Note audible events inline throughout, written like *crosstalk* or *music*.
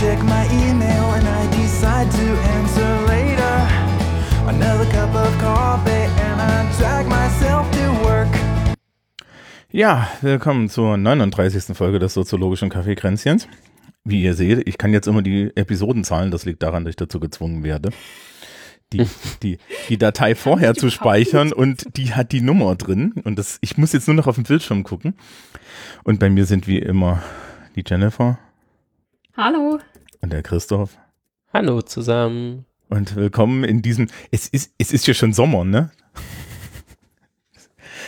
check my email and I decide to answer later. Another cup of coffee and I drag myself to work. Ja, willkommen zur 39. Folge des soziologischen Kaffeekränzchens. Wie ihr seht, ich kann jetzt immer die Episoden zahlen, das liegt daran, dass ich dazu gezwungen werde. Die, die, die Datei vorher zu speichern und die hat die Nummer drin. Und das, ich muss jetzt nur noch auf den Bildschirm gucken. Und bei mir sind wie immer die Jennifer Hallo. Und der Christoph. Hallo zusammen. Und willkommen in diesem, es ist, es ist ja schon Sommer, ne?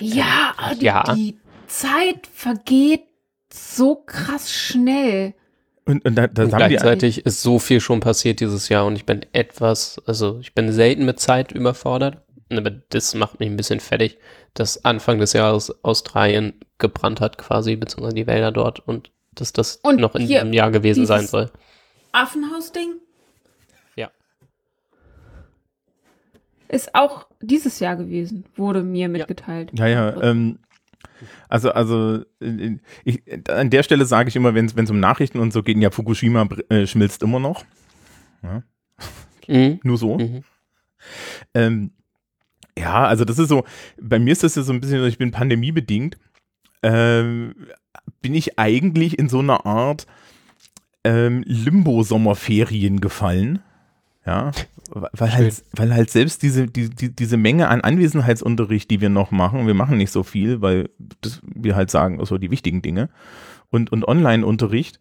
Ja, aber die, Ja. die Zeit vergeht so krass schnell. Und, und da, da Und gleichzeitig ist so viel schon passiert dieses Jahr und ich bin etwas, also ich bin selten mit Zeit überfordert. Aber das macht mich ein bisschen fertig, dass Anfang des Jahres Australien gebrannt hat quasi, beziehungsweise die Wälder dort und dass das Und noch in diesem Jahr gewesen sein dieses- soll. Affenhaus-Ding Ja. ist auch dieses Jahr gewesen, wurde mir mitgeteilt. Ja, ja, ähm, also, also ich, an der Stelle sage ich immer, wenn es um Nachrichten und so geht, ja, Fukushima äh, schmilzt immer noch. Ja, Mhm. nur so. Mhm. Ähm, ja, also das ist so, bei mir ist das ja so ein bisschen, ich bin pandemiebedingt, ähm, bin ich eigentlich in so einer Art ähm, Limbo-Sommerferien gefallen. Ja, weil halt, weil halt selbst diese, die, die, diese Menge an Anwesenheitsunterricht, die wir noch machen, wir machen nicht so viel, weil das, wir halt sagen, so die wichtigen Dinge und, und Online-Unterricht,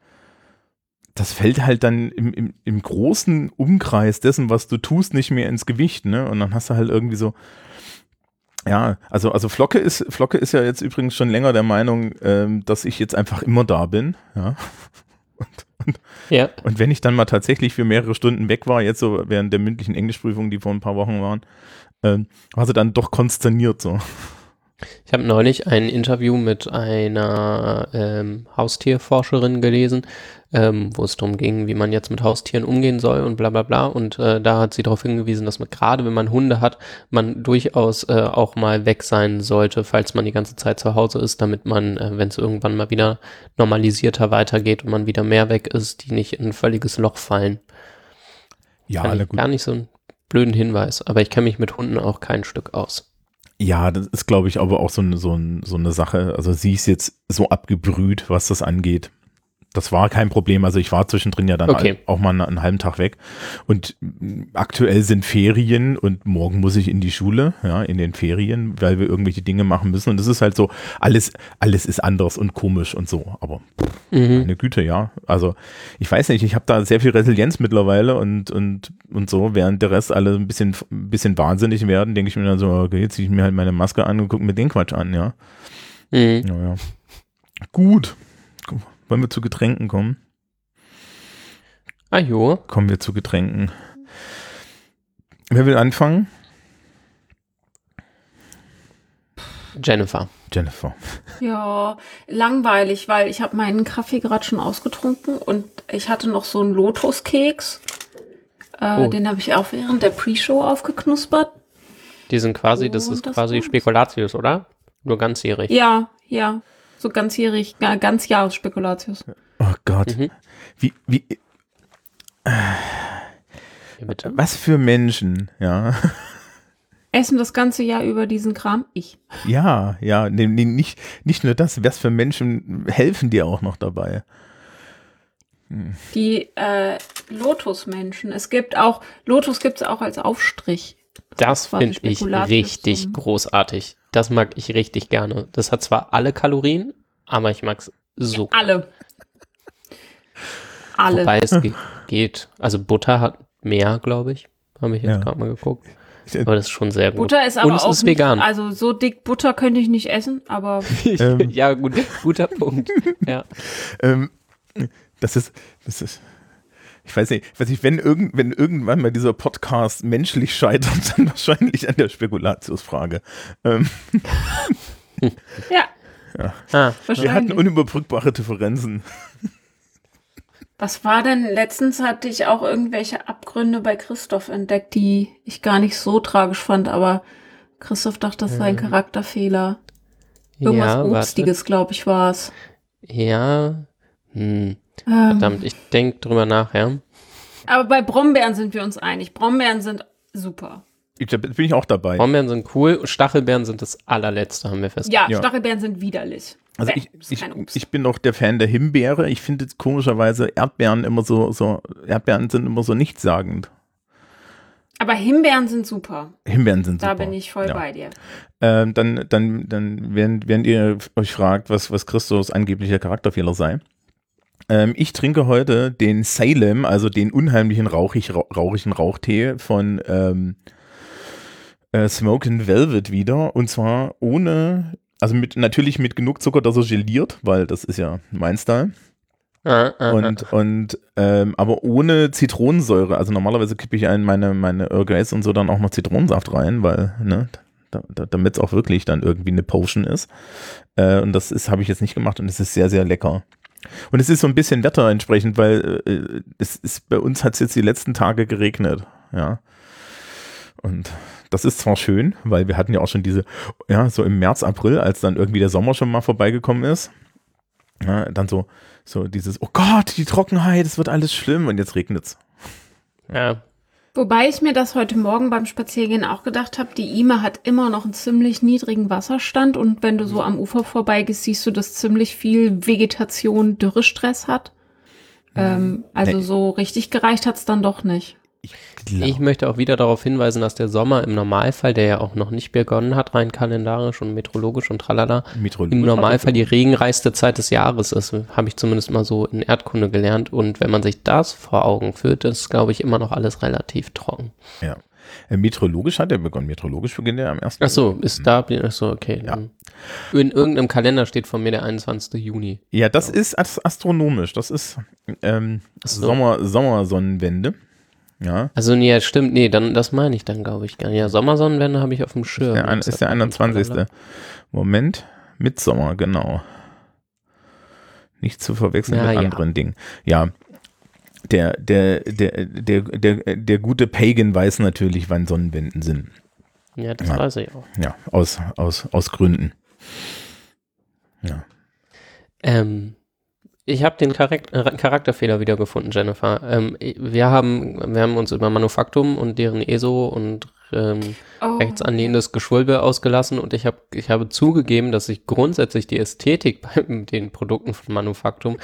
das fällt halt dann im, im, im großen Umkreis dessen, was du tust, nicht mehr ins Gewicht, ne? Und dann hast du halt irgendwie so, ja, also, also Flocke ist, Flocke ist ja jetzt übrigens schon länger der Meinung, ähm, dass ich jetzt einfach immer da bin, ja. *laughs* Ja, Und wenn ich dann mal tatsächlich für mehrere Stunden weg war, jetzt so während der mündlichen Englischprüfung, die vor ein paar Wochen waren, ähm, war sie dann doch konsterniert so. Ich habe neulich ein Interview mit einer ähm, Haustierforscherin gelesen, ähm, wo es darum ging, wie man jetzt mit Haustieren umgehen soll und bla bla bla. Und äh, da hat sie darauf hingewiesen, dass man gerade, wenn man Hunde hat, man durchaus äh, auch mal weg sein sollte, falls man die ganze Zeit zu Hause ist, damit man, äh, wenn es irgendwann mal wieder normalisierter weitergeht und man wieder mehr weg ist, die nicht in ein völliges Loch fallen. Ja, ich gut. Gar nicht so einen blöden Hinweis, aber ich kenne mich mit Hunden auch kein Stück aus. Ja, das ist, glaube ich, aber auch so, eine- so, so eine Sache. Also sie ist jetzt so abgebrüht, was das angeht. Das war kein Problem. Also ich war zwischendrin ja dann Okay. auch mal einen, einen halben Tag weg. Und aktuell sind Ferien und morgen muss ich in die Schule, ja, in den Ferien, weil wir irgendwelche Dinge machen müssen. Und das ist halt so, alles, alles ist anders und komisch und so. Aber Mhm. meine Güte, ja. Also ich weiß nicht, ich habe da sehr viel Resilienz mittlerweile und, und, und so, während der Rest alle ein bisschen, ein bisschen wahnsinnig werden, denke ich mir dann so, okay, jetzt ziehe ich mir halt meine Maske an und gucke mir den Quatsch an, ja. Mhm. Ja, ja. Gut. Wollen wir zu Getränken kommen? Ah jo. Kommen wir zu Getränken. Wer will anfangen? Jennifer. Jennifer. Ja, langweilig, weil ich habe meinen Kaffee gerade schon ausgetrunken und ich hatte noch so einen Lotuskeks. Äh, Oh. Den habe ich auch während der Pre-Show aufgeknuspert. Die sind quasi, das Und ist das quasi. Spekulatius, oder? Nur ganzjährig. Ja, ja. So ganzjährig, ga- ganz Jahresspekulatius. Oh Gott. Mhm. Wie, wie, Ja, bitte. was für Menschen, ja. *laughs* Essen das ganze Jahr über diesen Kram? Ich. Ja, ja, nee, nee, nicht, nicht nur das, was für Menschen helfen dir auch noch dabei. Die äh, Lotusmenschen. Es gibt auch, Lotus gibt es auch als Aufstrich. Das quasi finde ich richtig großartig. Das mag ich richtig gerne. Das hat zwar alle Kalorien, aber ich mag es so. Alle. Alle. Wobei es ge geht. Also Butter hat mehr, glaube ich. Habe ich jetzt Ja. gerade mal geguckt. Ich- Aber das ist schon sehr gut. Butter ist aber Und es auch ist nicht, vegan. Also so dick Butter könnte ich nicht essen, aber *laughs* Ähm. ja, gut, guter Punkt. *laughs* Ja. Ähm, das ist, das ist, ich weiß nicht, ich weiß nicht, wenn, irgend, wenn irgendwann mal dieser Podcast menschlich scheitert, *laughs* dann wahrscheinlich an der Spekulatiusfrage. Ähm, *laughs* ja, Ah, wir hatten unüberbrückbare Differenzen. Was war denn? Letztens hatte ich auch irgendwelche Abgründe bei Christoph entdeckt, die ich gar nicht so tragisch fand, aber Christoph dachte, das sei ein Charakterfehler. Irgendwas ja. Obstiges, glaube ich, war es. Ja. Hm. Ähm, Verdammt, ich denk drüber nach, ja. aber bei Brombeeren sind wir uns einig. Brombeeren sind super. Ich, da bin ich auch dabei. Brombeeren sind cool, Stachelbeeren sind das allerletzte, haben wir festgestellt. Ja, Ja. Stachelbeeren sind widerlich. Also ich, ich, ich bin auch der Fan der Himbeere. Ich finde komischerweise Erdbeeren immer so, so, Erdbeeren sind immer so nichtssagend. aber Himbeeren sind super. Himbeeren sind Da super. bin ich voll Ja. bei dir. Ähm, dann, dann, dann, während, während ihr euch fragt, was, was Christus angeblicher Charakterfehler sei. Ähm, ich trinke heute den Salem, also den unheimlichen rauchig, rau- rauchigen Rauchtee von ähm, äh, Smokin' Velvet wieder. Und zwar ohne, also mit, natürlich mit genug Zucker, dass er geliert, weil das ist ja mein Style. Ah, ah, Und, und ähm, aber ohne Zitronensäure. Also normalerweise kippe ich in meine, meine Earl Greys und so dann auch noch Zitronensaft rein, weil, ne, da, da, damit es auch wirklich dann irgendwie eine Potion ist. Äh, und das ist, habe ich jetzt nicht gemacht und es ist sehr, sehr lecker. Und es ist so ein bisschen Wetter entsprechend, weil äh, es ist, bei uns hat es jetzt die letzten Tage geregnet, ja. Und das ist zwar schön, weil wir hatten ja auch schon diese, ja, so im März, April, als dann irgendwie der Sommer schon mal vorbeigekommen ist. Ja, dann so, so dieses, oh Gott, die Trockenheit, es wird alles schlimm und jetzt regnet's. ah. ja. Wobei ich mir das heute Morgen beim Spaziergehen auch gedacht habe, die Ime hat immer noch einen ziemlich niedrigen Wasserstand und wenn du so am Ufer vorbeigehst, siehst du, dass ziemlich viel Vegetation Dürrestress hat. Ähm, also Nee. so richtig gereicht hat's dann doch nicht. Ich Ich möchte auch wieder darauf hinweisen, dass der Sommer im Normalfall, der ja auch noch nicht begonnen hat, rein kalendarisch und meteorologisch und tralala, im Normalfall die regenreichste Zeit des Jahres ist. Habe ich zumindest mal so in Erdkunde gelernt. Und wenn man sich das vor Augen führt, ist, glaube ich, immer noch alles relativ trocken. Ja. Äh, meteorologisch hat er begonnen. Meteorologisch beginnt er am 1. Ach so, ist da, ach so, okay. Ja. In irgendeinem Kalender steht von mir der 21. Juni. Ja, das ist as- astronomisch. Das ist ähm, so. Sommer, Sommersonnenwende. Ja. Also, nee, ja, stimmt, nee, dann, das meine ich dann, glaube ich, gar nicht. Ja, Sommersonnenwende habe ich auf dem Schirm. Der, ein, ist der hat man im 21. Kalender. Moment. Mitsommer, genau. Nicht zu verwechseln Ja, mit anderen Dingen. Ja. Der, der, der, der, der, der gute Pagan weiß natürlich, wann Sonnenwenden sind. Ja, das Ja. weiß ich auch. Ja, aus, aus, aus Gründen. Ja. Ähm, ich habe den äh, Charakterfehler wiedergefunden, Jennifer. Ähm, wir, haben, wir haben uns über Manufaktum und deren ESO und ähm, Oh. rechts anlehnendes Geschwulbe ausgelassen und ich, hab, ich habe zugegeben, dass ich grundsätzlich die Ästhetik *laughs* bei den Produkten von Manufaktum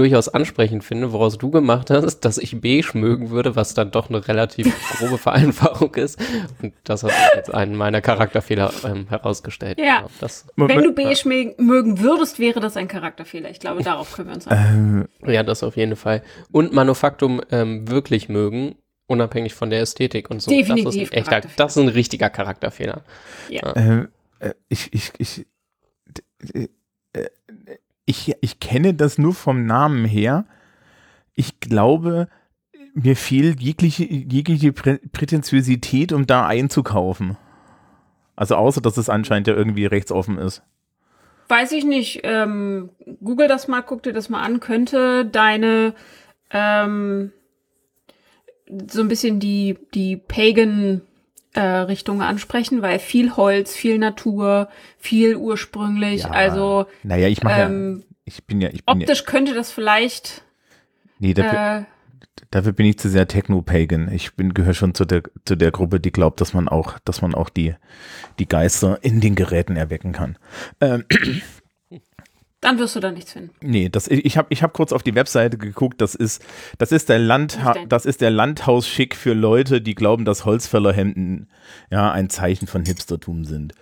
durchaus ansprechend finde, woraus du gemacht hast, dass ich beige mögen würde, was dann doch eine relativ *laughs* grobe Vereinfachung ist. Und das hat als einen meiner Charakterfehler ähm, herausgestellt. Ja. Das, Wenn du beige mö- mögen würdest, wäre das ein Charakterfehler. Ich glaube, darauf können wir uns einigen. Äh, Ja, das auf jeden Fall. Und Manufaktum ähm, wirklich mögen, unabhängig von der Ästhetik und so. das ist Definitiv ein echter, Charakterfehler. das ist ein richtiger Charakterfehler. Ja. äh, äh, ich, ich, ich, äh, ich, ich kenne das nur vom Namen her. Ich glaube, mir fehlt jegliche, jegliche Prä Prätentiosität, um da einzukaufen. Also außer, dass es anscheinend ja irgendwie rechtsoffen ist. Weiß ich nicht. Ähm, Google das mal, guck dir das mal an. Könnte deine ähm, so ein bisschen die, die Pagan äh, Richtung ansprechen, weil viel Holz, viel Natur, viel ursprünglich. Ja. Also Naja, ich mache ähm, ja, ich bin ja, ich bin ja, optisch könnte das vielleicht nee, dafür, äh, dafür bin ich zu sehr Techno-Pagan. Ich bin, gehöre schon zu der, zu der Gruppe, die glaubt, dass man auch, dass man auch die, die Geister in den Geräten erwecken kann. Ähm, dann wirst du da nichts finden. Nee, das, ich habe ich hab kurz auf die Webseite geguckt, das ist, das ist der Landha das ist der Landhausschick für Leute, die glauben, dass Holzfällerhemden ja ein Zeichen von Hipstertum sind.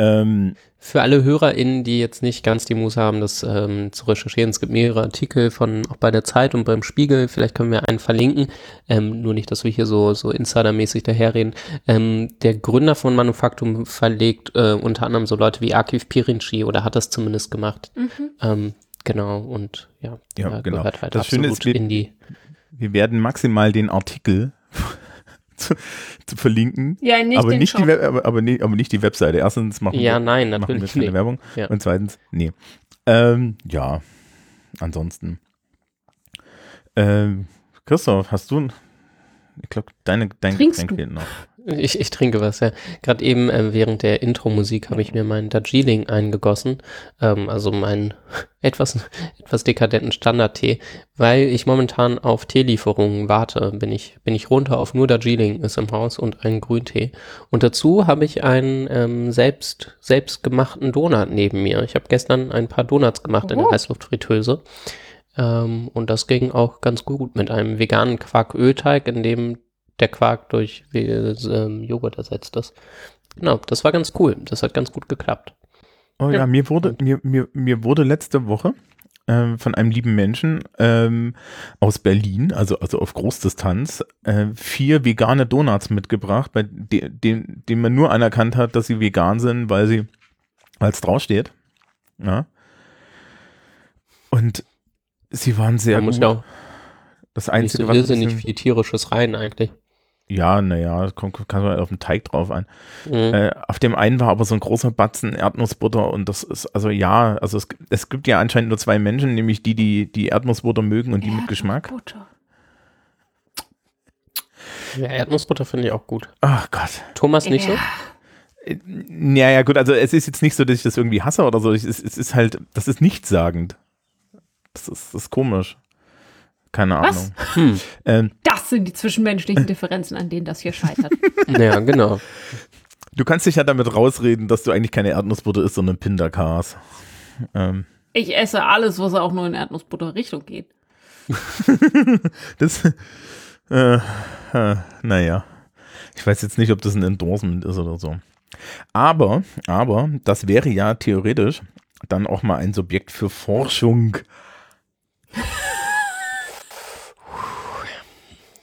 Ähm, Für alle HörerInnen, die jetzt nicht ganz die Muße haben, das ähm, zu recherchieren, es gibt mehrere Artikel von auch bei der Zeit und beim Spiegel, vielleicht können wir einen verlinken, ähm, nur nicht, dass wir hier so, so insidermäßig daherreden. Ähm, der Gründer von Manufaktum verlegt äh, unter anderem so Leute wie Akif Pirinci oder hat das zumindest gemacht. Ähm, genau, und ja, Ja, der genau. gehört halt Das Schöne absolut ist, wir- in die wir werden maximal den Artikel *laughs* zu, zu verlinken. Ja, nicht aber den nicht, die Shop. Web, aber, aber, nicht, aber nicht die Webseite. Erstens machen Ja, wir, nein, machen wir keine nicht. Werbung. Ja. Und zweitens, nee. Ähm, ja, ansonsten. Ähm, Christoph, hast du, ich glaube, deine, dein Trinkst Getränk du? fehlt noch. Ich, ich trinke was, ja. Gerade eben äh, während der Intro-Musik habe ich mir meinen Darjeeling eingegossen. Ähm, also meinen *laughs* etwas, etwas dekadenten Standardtee. Weil ich momentan auf Teelieferungen warte, bin ich, bin ich runter auf nur Darjeeling ist im Haus und einen Grüntee. Und dazu habe ich einen ähm, selbst, selbstgemachten Donut neben mir. Ich habe gestern ein paar Donuts gemacht in der. Heißluftfritteuse. Ähm, und das ging auch ganz gut mit einem veganen Quarkölteig, in dem der Quark durch äh, ähm, Joghurt ersetzt ist. Genau, das war ganz cool. Das hat ganz gut geklappt. Oh ja, Ja. mir wurde, mir, mir, mir wurde letzte Woche ähm, von einem lieben Menschen ähm, aus Berlin, also, also auf Großdistanz, äh, vier vegane Donuts mitgebracht, bei de, dem, dem man nur anerkannt hat, dass sie vegan sind, weil sie, weil es draufsteht. Ja. Und sie waren sehr Da muss gut. ja auch das nicht Einzige, so was bisschen- viel tierisches rein eigentlich. Ja, naja, kommt, kann man auf den Teig drauf an. Mhm. Äh, auf dem einen war aber so ein großer Batzen Erdnussbutter und das ist, also ja, also es, gibt- es gibt ja anscheinend nur zwei Menschen, nämlich die, die die Erdnussbutter mögen und die mit Geschmack. Butter. Ja, Erdnussbutter finde ich auch gut. Ach Gott. Thomas nicht so? Ja, ja, gut, also es ist jetzt nicht so, dass ich das irgendwie hasse oder so. Es ist, es ist halt, das ist nichtssagend. Das ist, das ist komisch. Keine Was? Ahnung. Hm. Ähm, Das sind die zwischenmenschlichen Differenzen, an denen das hier scheitert. *laughs* Ja, genau. du kannst dich ja damit rausreden, dass du eigentlich keine Erdnussbutter isst, sondern Pinderkas. Ähm, Ich esse alles, was auch nur in Erdnussbutter-Richtung geht. *laughs* Das, äh, äh, naja. Ich weiß jetzt nicht, ob das ein Endorsement ist oder so. Aber, aber, das wäre ja theoretisch dann auch mal ein Subjekt für Forschung.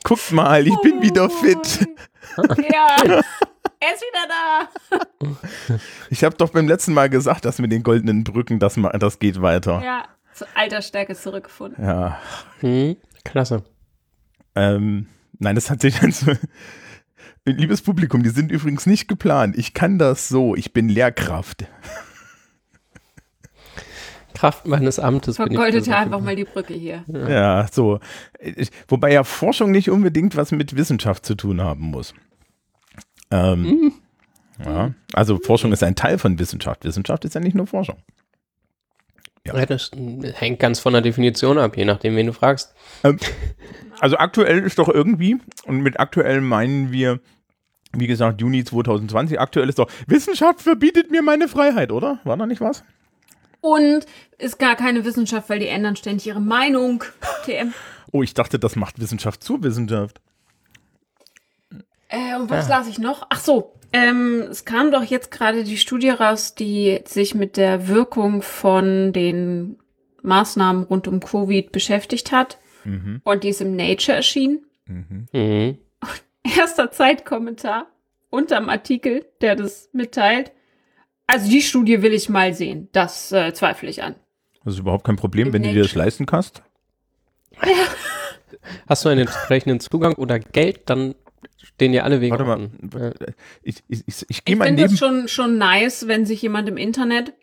Guckt mal, ich bin wieder fit. *laughs* Ja, er ist wieder da. Ich habe doch beim letzten Mal gesagt, dass mit den goldenen Brücken, das, das geht weiter. Ja, zu alter Stärke zurückgefunden. Ja. Hm. Klasse. Ähm, nein, das hat sich also. Liebes Publikum, die sind übrigens nicht geplant. Ich kann das so. Ich bin Lehrkraft. Kraft meines Amtes bin ich Vergoldet so ja einfach mal die Brücke hier. Ja, so. Wobei ja Forschung nicht unbedingt was mit Wissenschaft zu tun haben muss. Ähm, ja, also Forschung ist ein Teil von Wissenschaft. Wissenschaft ist ja nicht nur Forschung. Ja, das äh, hängt ganz von der Definition ab, je nachdem, wen du fragst. Also aktuell ist doch irgendwie, und mit aktuell meinen wir, wie gesagt, Juni 2020, aktuell ist doch, Wissenschaft verbietet mir meine Freiheit, oder? War da nicht was? Und ist gar keine Wissenschaft, weil die ändern ständig ihre Meinung. TM. Oh, ich dachte, das macht Wissenschaft zur Wissenschaft. Äh, und was las ich noch? Ach so, ähm, es kam doch jetzt gerade die Studie raus, die sich mit der Wirkung von den Maßnahmen rund um Covid beschäftigt hat. Mhm. Und die ist im Nature erschienen. Mhm. Mhm. *laughs* Erster Zeitkommentar unterm Artikel, der das mitteilt. Also die Studie will ich mal sehen. Das äh, zweifle ich an. Das ist überhaupt kein Problem, wenn du dir das leisten kannst. Hast du einen entsprechenden Zugang oder Geld, dann stehen dir alle Wege Warte mal, offen. Ja. ich, ich, ich, ich gehe Ich mal finde neben. das schon, schon nice, wenn sich jemand im Internet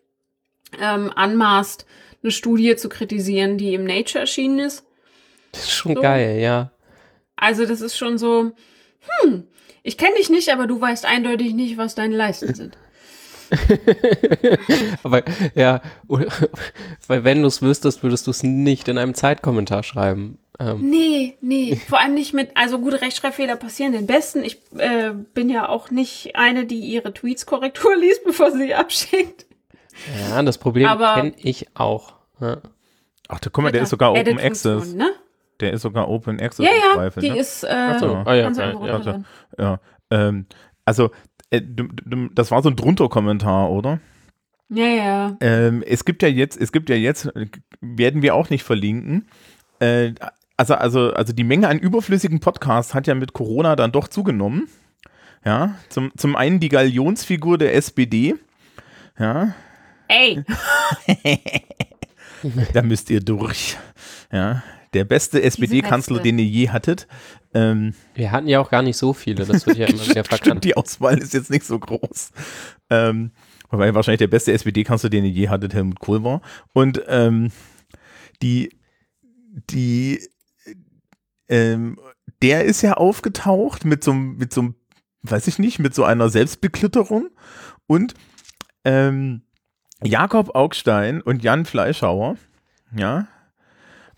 ähm, anmaßt, eine Studie zu kritisieren, die im Nature erschienen ist. Das ist schon So. geil, ja. Also das ist schon so, hm, ich kenne dich nicht, aber du weißt eindeutig nicht, was deine Leisten sind. *laughs* Aber ja, *laughs* weil wenn du es wüsstest, würdest du es nicht in einem Zeitkommentar schreiben. Ähm, Nee, nee, vor allem nicht mit, also gute Rechtschreibfehler passieren den Besten. Ich äh, bin ja auch nicht eine, die ihre Tweets Korrektur *laughs* liest, bevor sie sie abschickt. ja, das Problem Aber- kenne ich auch. Ja. Ach, da, guck mal, der ist sogar Open Access. Ne? Der ist sogar Open Access. Ja, ja, Zweifel, die ne? ist äh, Ach so, Ja. ah, ja, ganz ja, einfach ja, ähm, also, das war so ein Drunter-Kommentar, oder? Ja, ja. Ähm, es gibt ja jetzt, es gibt ja jetzt, äh, werden wir auch nicht verlinken. Äh, also, also, also die Menge an überflüssigen Podcasts hat ja mit Corona dann doch zugenommen. Ja, zum, zum einen die Galionsfigur der SPD. Ja, Ey, *laughs* da müsst ihr durch. Ja, der beste SPD-Kanzler, den ihr je hattet. Ähm, Wir hatten ja auch gar nicht so viele, das wird ja *laughs* immer wieder Stimmt, verkannt. die Auswahl ist jetzt nicht so groß. Ähm, wobei wahrscheinlich der beste SPD-Kanzler, den ihr je hattet, Helmut Kohl war. Und ähm, die, die, ähm, der ist ja aufgetaucht mit so, einem- mit so, einem, weiß ich nicht, mit so einer Selbstbeklitterung und ähm, Jakob Augstein und Jan Fleischhauer, ja,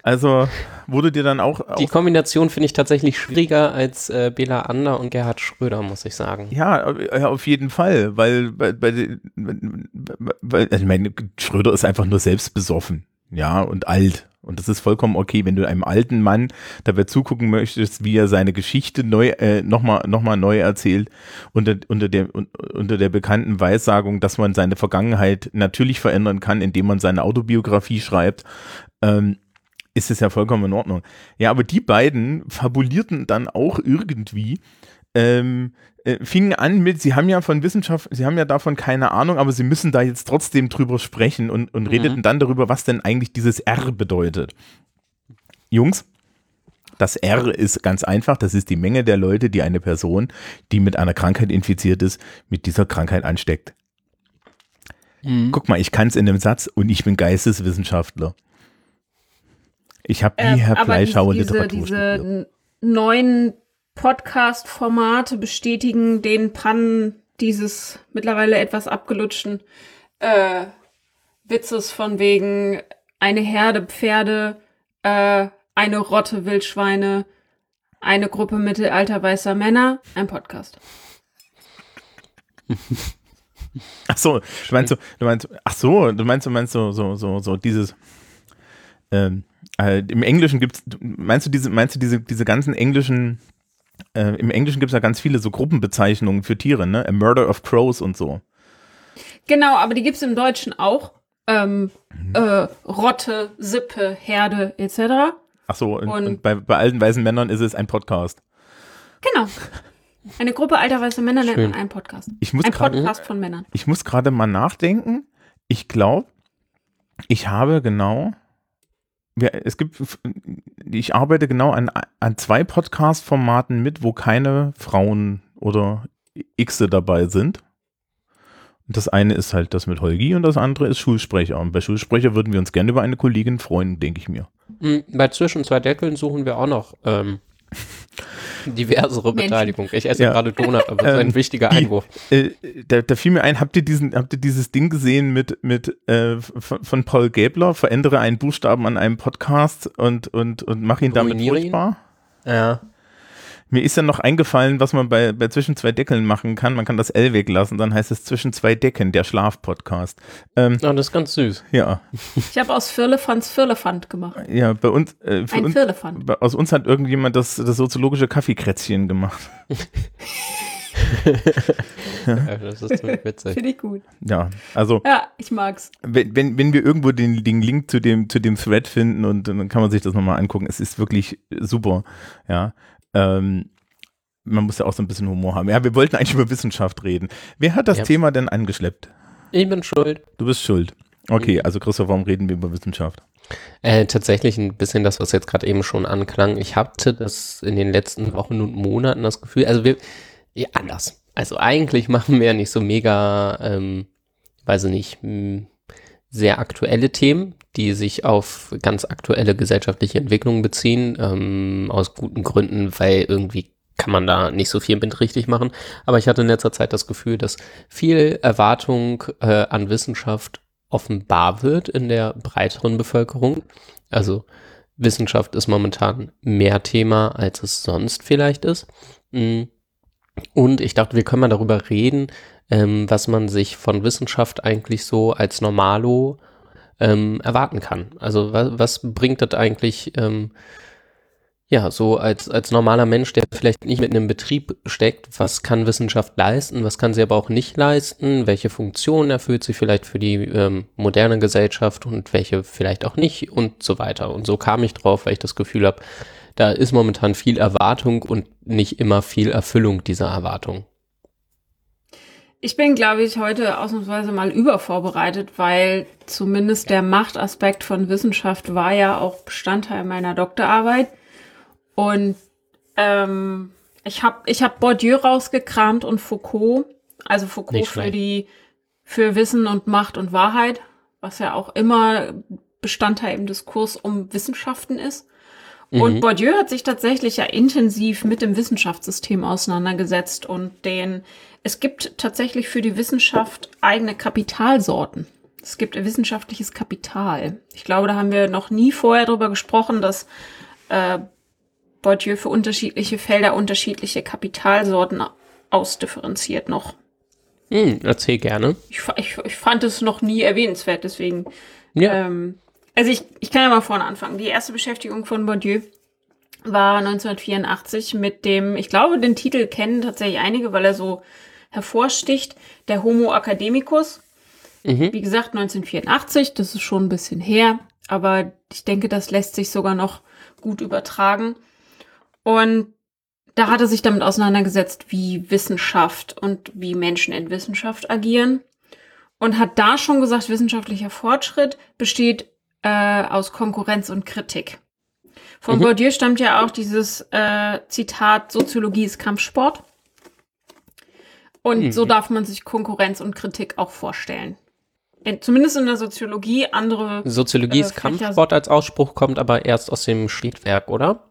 also wurde dir dann auch, Die Kombination finde ich tatsächlich schwieriger als äh, Bela Ander und Gerhard Schröder, muss ich sagen. ja, äh, auf jeden Fall, weil bei, bei, weil, also ich meine, Schröder ist einfach nur selbstbesoffen, ja, und alt. Und das ist vollkommen okay, wenn du einem alten Mann dabei zugucken möchtest, wie er seine Geschichte neu, äh, nochmal noch mal neu erzählt, unter, unter, der, un, unter der bekannten Weissagung, dass man seine Vergangenheit natürlich verändern kann, indem man seine Autobiografie schreibt, ähm, ist es ja vollkommen in Ordnung. Ja, aber die beiden fabulierten dann auch irgendwie, ähm, äh, fingen an mit, sie haben ja von Wissenschaft, sie haben ja davon keine Ahnung, aber sie müssen da jetzt trotzdem drüber sprechen und, und redeten dann darüber, was denn eigentlich dieses R bedeutet. Jungs, das R ist ganz einfach, das ist die Menge der Leute, die eine Person, die mit einer Krankheit infiziert ist, mit dieser Krankheit ansteckt. Mhm. Guck mal, ich kann es in einem Satz und ich bin Geisteswissenschaftler. Ich habe nie Ähm, Herr Fleischhauer diese, Literatur diese studiert. neuen Podcast-Formate bestätigen den Pannen dieses mittlerweile etwas abgelutschten äh, Witzes von wegen eine Herde Pferde, äh, eine Rotte Wildschweine, eine Gruppe mittelalter weißer Männer, ein Podcast. *laughs* Ach so, du meinst so, du meinst, ach so, du meinst, du meinst so, so, so, so dieses, ähm, äh, im Englischen gibt's, meinst du diese, meinst du diese, diese ganzen englischen, äh, im Englischen gibt's ja ganz viele so Gruppenbezeichnungen für Tiere, ne? A Murder of Crows und so. Genau, aber die gibt's im Deutschen auch. Ähm, Mhm. äh, Rotte, Sippe, Herde etc. Ach so, und, Und- und bei, bei alten weißen Männern ist es ein Podcast. Genau. Eine Gruppe alter weißer Männer nennt Schön. man einen Podcast. Ich muss Ein gerade, Podcast von Männern. ich muss gerade mal nachdenken. Ich glaube, ich habe genau, es gibt, ich arbeite genau an, an zwei Podcast-Formaten mit, wo keine Frauen oder Xe dabei sind. Das eine ist halt das mit Holgi und das andere ist Schulsprecher. Und bei Schulsprecher würden wir uns gerne über eine Kollegin freuen, denke ich mir. Mhm, Bei Zwischen zwei Deckeln suchen wir auch noch ähm, *laughs* diversere Menschen. Beteiligung. Ich esse Ja. gerade Donut, aber das ist Ähm, ein wichtiger die- Einwurf. Äh, da, da fiel mir ein, habt ihr diesen, habt ihr dieses Ding gesehen mit, mit äh, von, von Paul Gäbler, verändere einen Buchstaben an einem Podcast und, und, und mach ihn damit Ruiniere ihn? furchtbar? Ja. Mir ist ja noch eingefallen, was man bei, bei Zwischen zwei Deckeln machen kann. Man kann das L weglassen, dann heißt es Zwischen zwei Decken, der Schlafpodcast. Ähm, Oh, das ist ganz süß. ja, Ich habe aus Firlefanz Firlefant gemacht. ja, bei uns, äh, für Ein uns, Firlefant. bei, aus uns hat irgendjemand das, das soziologische Kaffeekrätzchen gemacht. *laughs* Ja, das ist ziemlich witzig. Finde ich gut. Ja, also Ja, ich mag's. wenn, wenn, wenn wir irgendwo den, den Link zu dem, zu dem Thread finden und dann kann man sich das nochmal angucken. Es ist wirklich super, ja. Ähm, man muss ja auch so ein bisschen Humor haben. Ja, wir wollten eigentlich über Wissenschaft reden. Wer hat das Ja. Thema denn angeschleppt? Ich bin schuld. Du bist schuld. Okay, also Christoph, warum reden wir über Wissenschaft? Äh, tatsächlich ein bisschen das, was jetzt gerade eben schon anklang. Ich hatte das in den letzten Wochen und Monaten das Gefühl, also wir, ja, anders. Also eigentlich *laughs* machen wir ja nicht so mega, ähm, weiß ich nicht, sehr aktuelle Themen, die sich auf ganz aktuelle gesellschaftliche Entwicklungen beziehen, ähm, aus guten Gründen, weil irgendwie kann man da nicht so viel mit richtig machen. Aber ich hatte in letzter Zeit das Gefühl, dass viel Erwartung äh, an Wissenschaft offenbar wird in der breiteren Bevölkerung. Also Wissenschaft ist momentan mehr Thema, als es sonst vielleicht ist. Mm. Und ich dachte, wir können mal darüber reden, ähm, was man sich von Wissenschaft eigentlich so als Normalo ähm, erwarten kann. Also was, was bringt das eigentlich, ähm, ja, so als, als normaler Mensch, der vielleicht nicht mit einem Betrieb steckt, was kann Wissenschaft leisten, was kann sie aber auch nicht leisten, welche Funktionen erfüllt sie vielleicht für die ähm, moderne Gesellschaft und welche vielleicht auch nicht und so weiter. Und so kam ich drauf, weil ich das Gefühl habe, da ist momentan viel Erwartung und nicht immer viel Erfüllung dieser Erwartung. Ich bin, glaube ich, heute ausnahmsweise mal übervorbereitet, weil zumindest der Machtaspekt von Wissenschaft war ja auch Bestandteil meiner Doktorarbeit. Und ähm, ich habe ich hab Bourdieu rausgekramt und Foucault, also Foucault für die für Wissen und Macht und Wahrheit, was ja auch immer Bestandteil im Diskurs um Wissenschaften ist. Und Bourdieu hat sich tatsächlich ja intensiv mit dem Wissenschaftssystem auseinandergesetzt und den, es gibt tatsächlich für die Wissenschaft eigene Kapitalsorten. Es gibt wissenschaftliches Kapital. Ich glaube, da haben wir noch nie vorher drüber gesprochen, dass äh, Bourdieu für unterschiedliche Felder unterschiedliche Kapitalsorten ausdifferenziert noch. Hm, erzähl gerne. Ich, ich, ich fand es noch nie erwähnenswert, deswegen. Ja. Ähm, also ich, ich kann ja mal vorne anfangen. Die erste Beschäftigung von Bourdieu war 1984 mit dem, ich glaube, den Titel kennen tatsächlich einige, weil er so hervorsticht, der Homo Academicus. Wie gesagt, 1984, das ist schon ein bisschen her, aber ich denke, das lässt sich sogar noch gut übertragen. Und da hat er sich damit auseinandergesetzt, wie Wissenschaft und wie Menschen in Wissenschaft agieren. Und hat da schon gesagt, wissenschaftlicher Fortschritt besteht äh, aus Konkurrenz und Kritik. Von Bourdieu stammt ja auch dieses äh, Zitat, Soziologie ist Kampfsport. Und so darf man sich Konkurrenz und Kritik auch vorstellen. In, zumindest in der Soziologie, andere Soziologie äh, ist Kampfsport als Ausspruch, kommt aber erst aus dem Spätwerk, oder?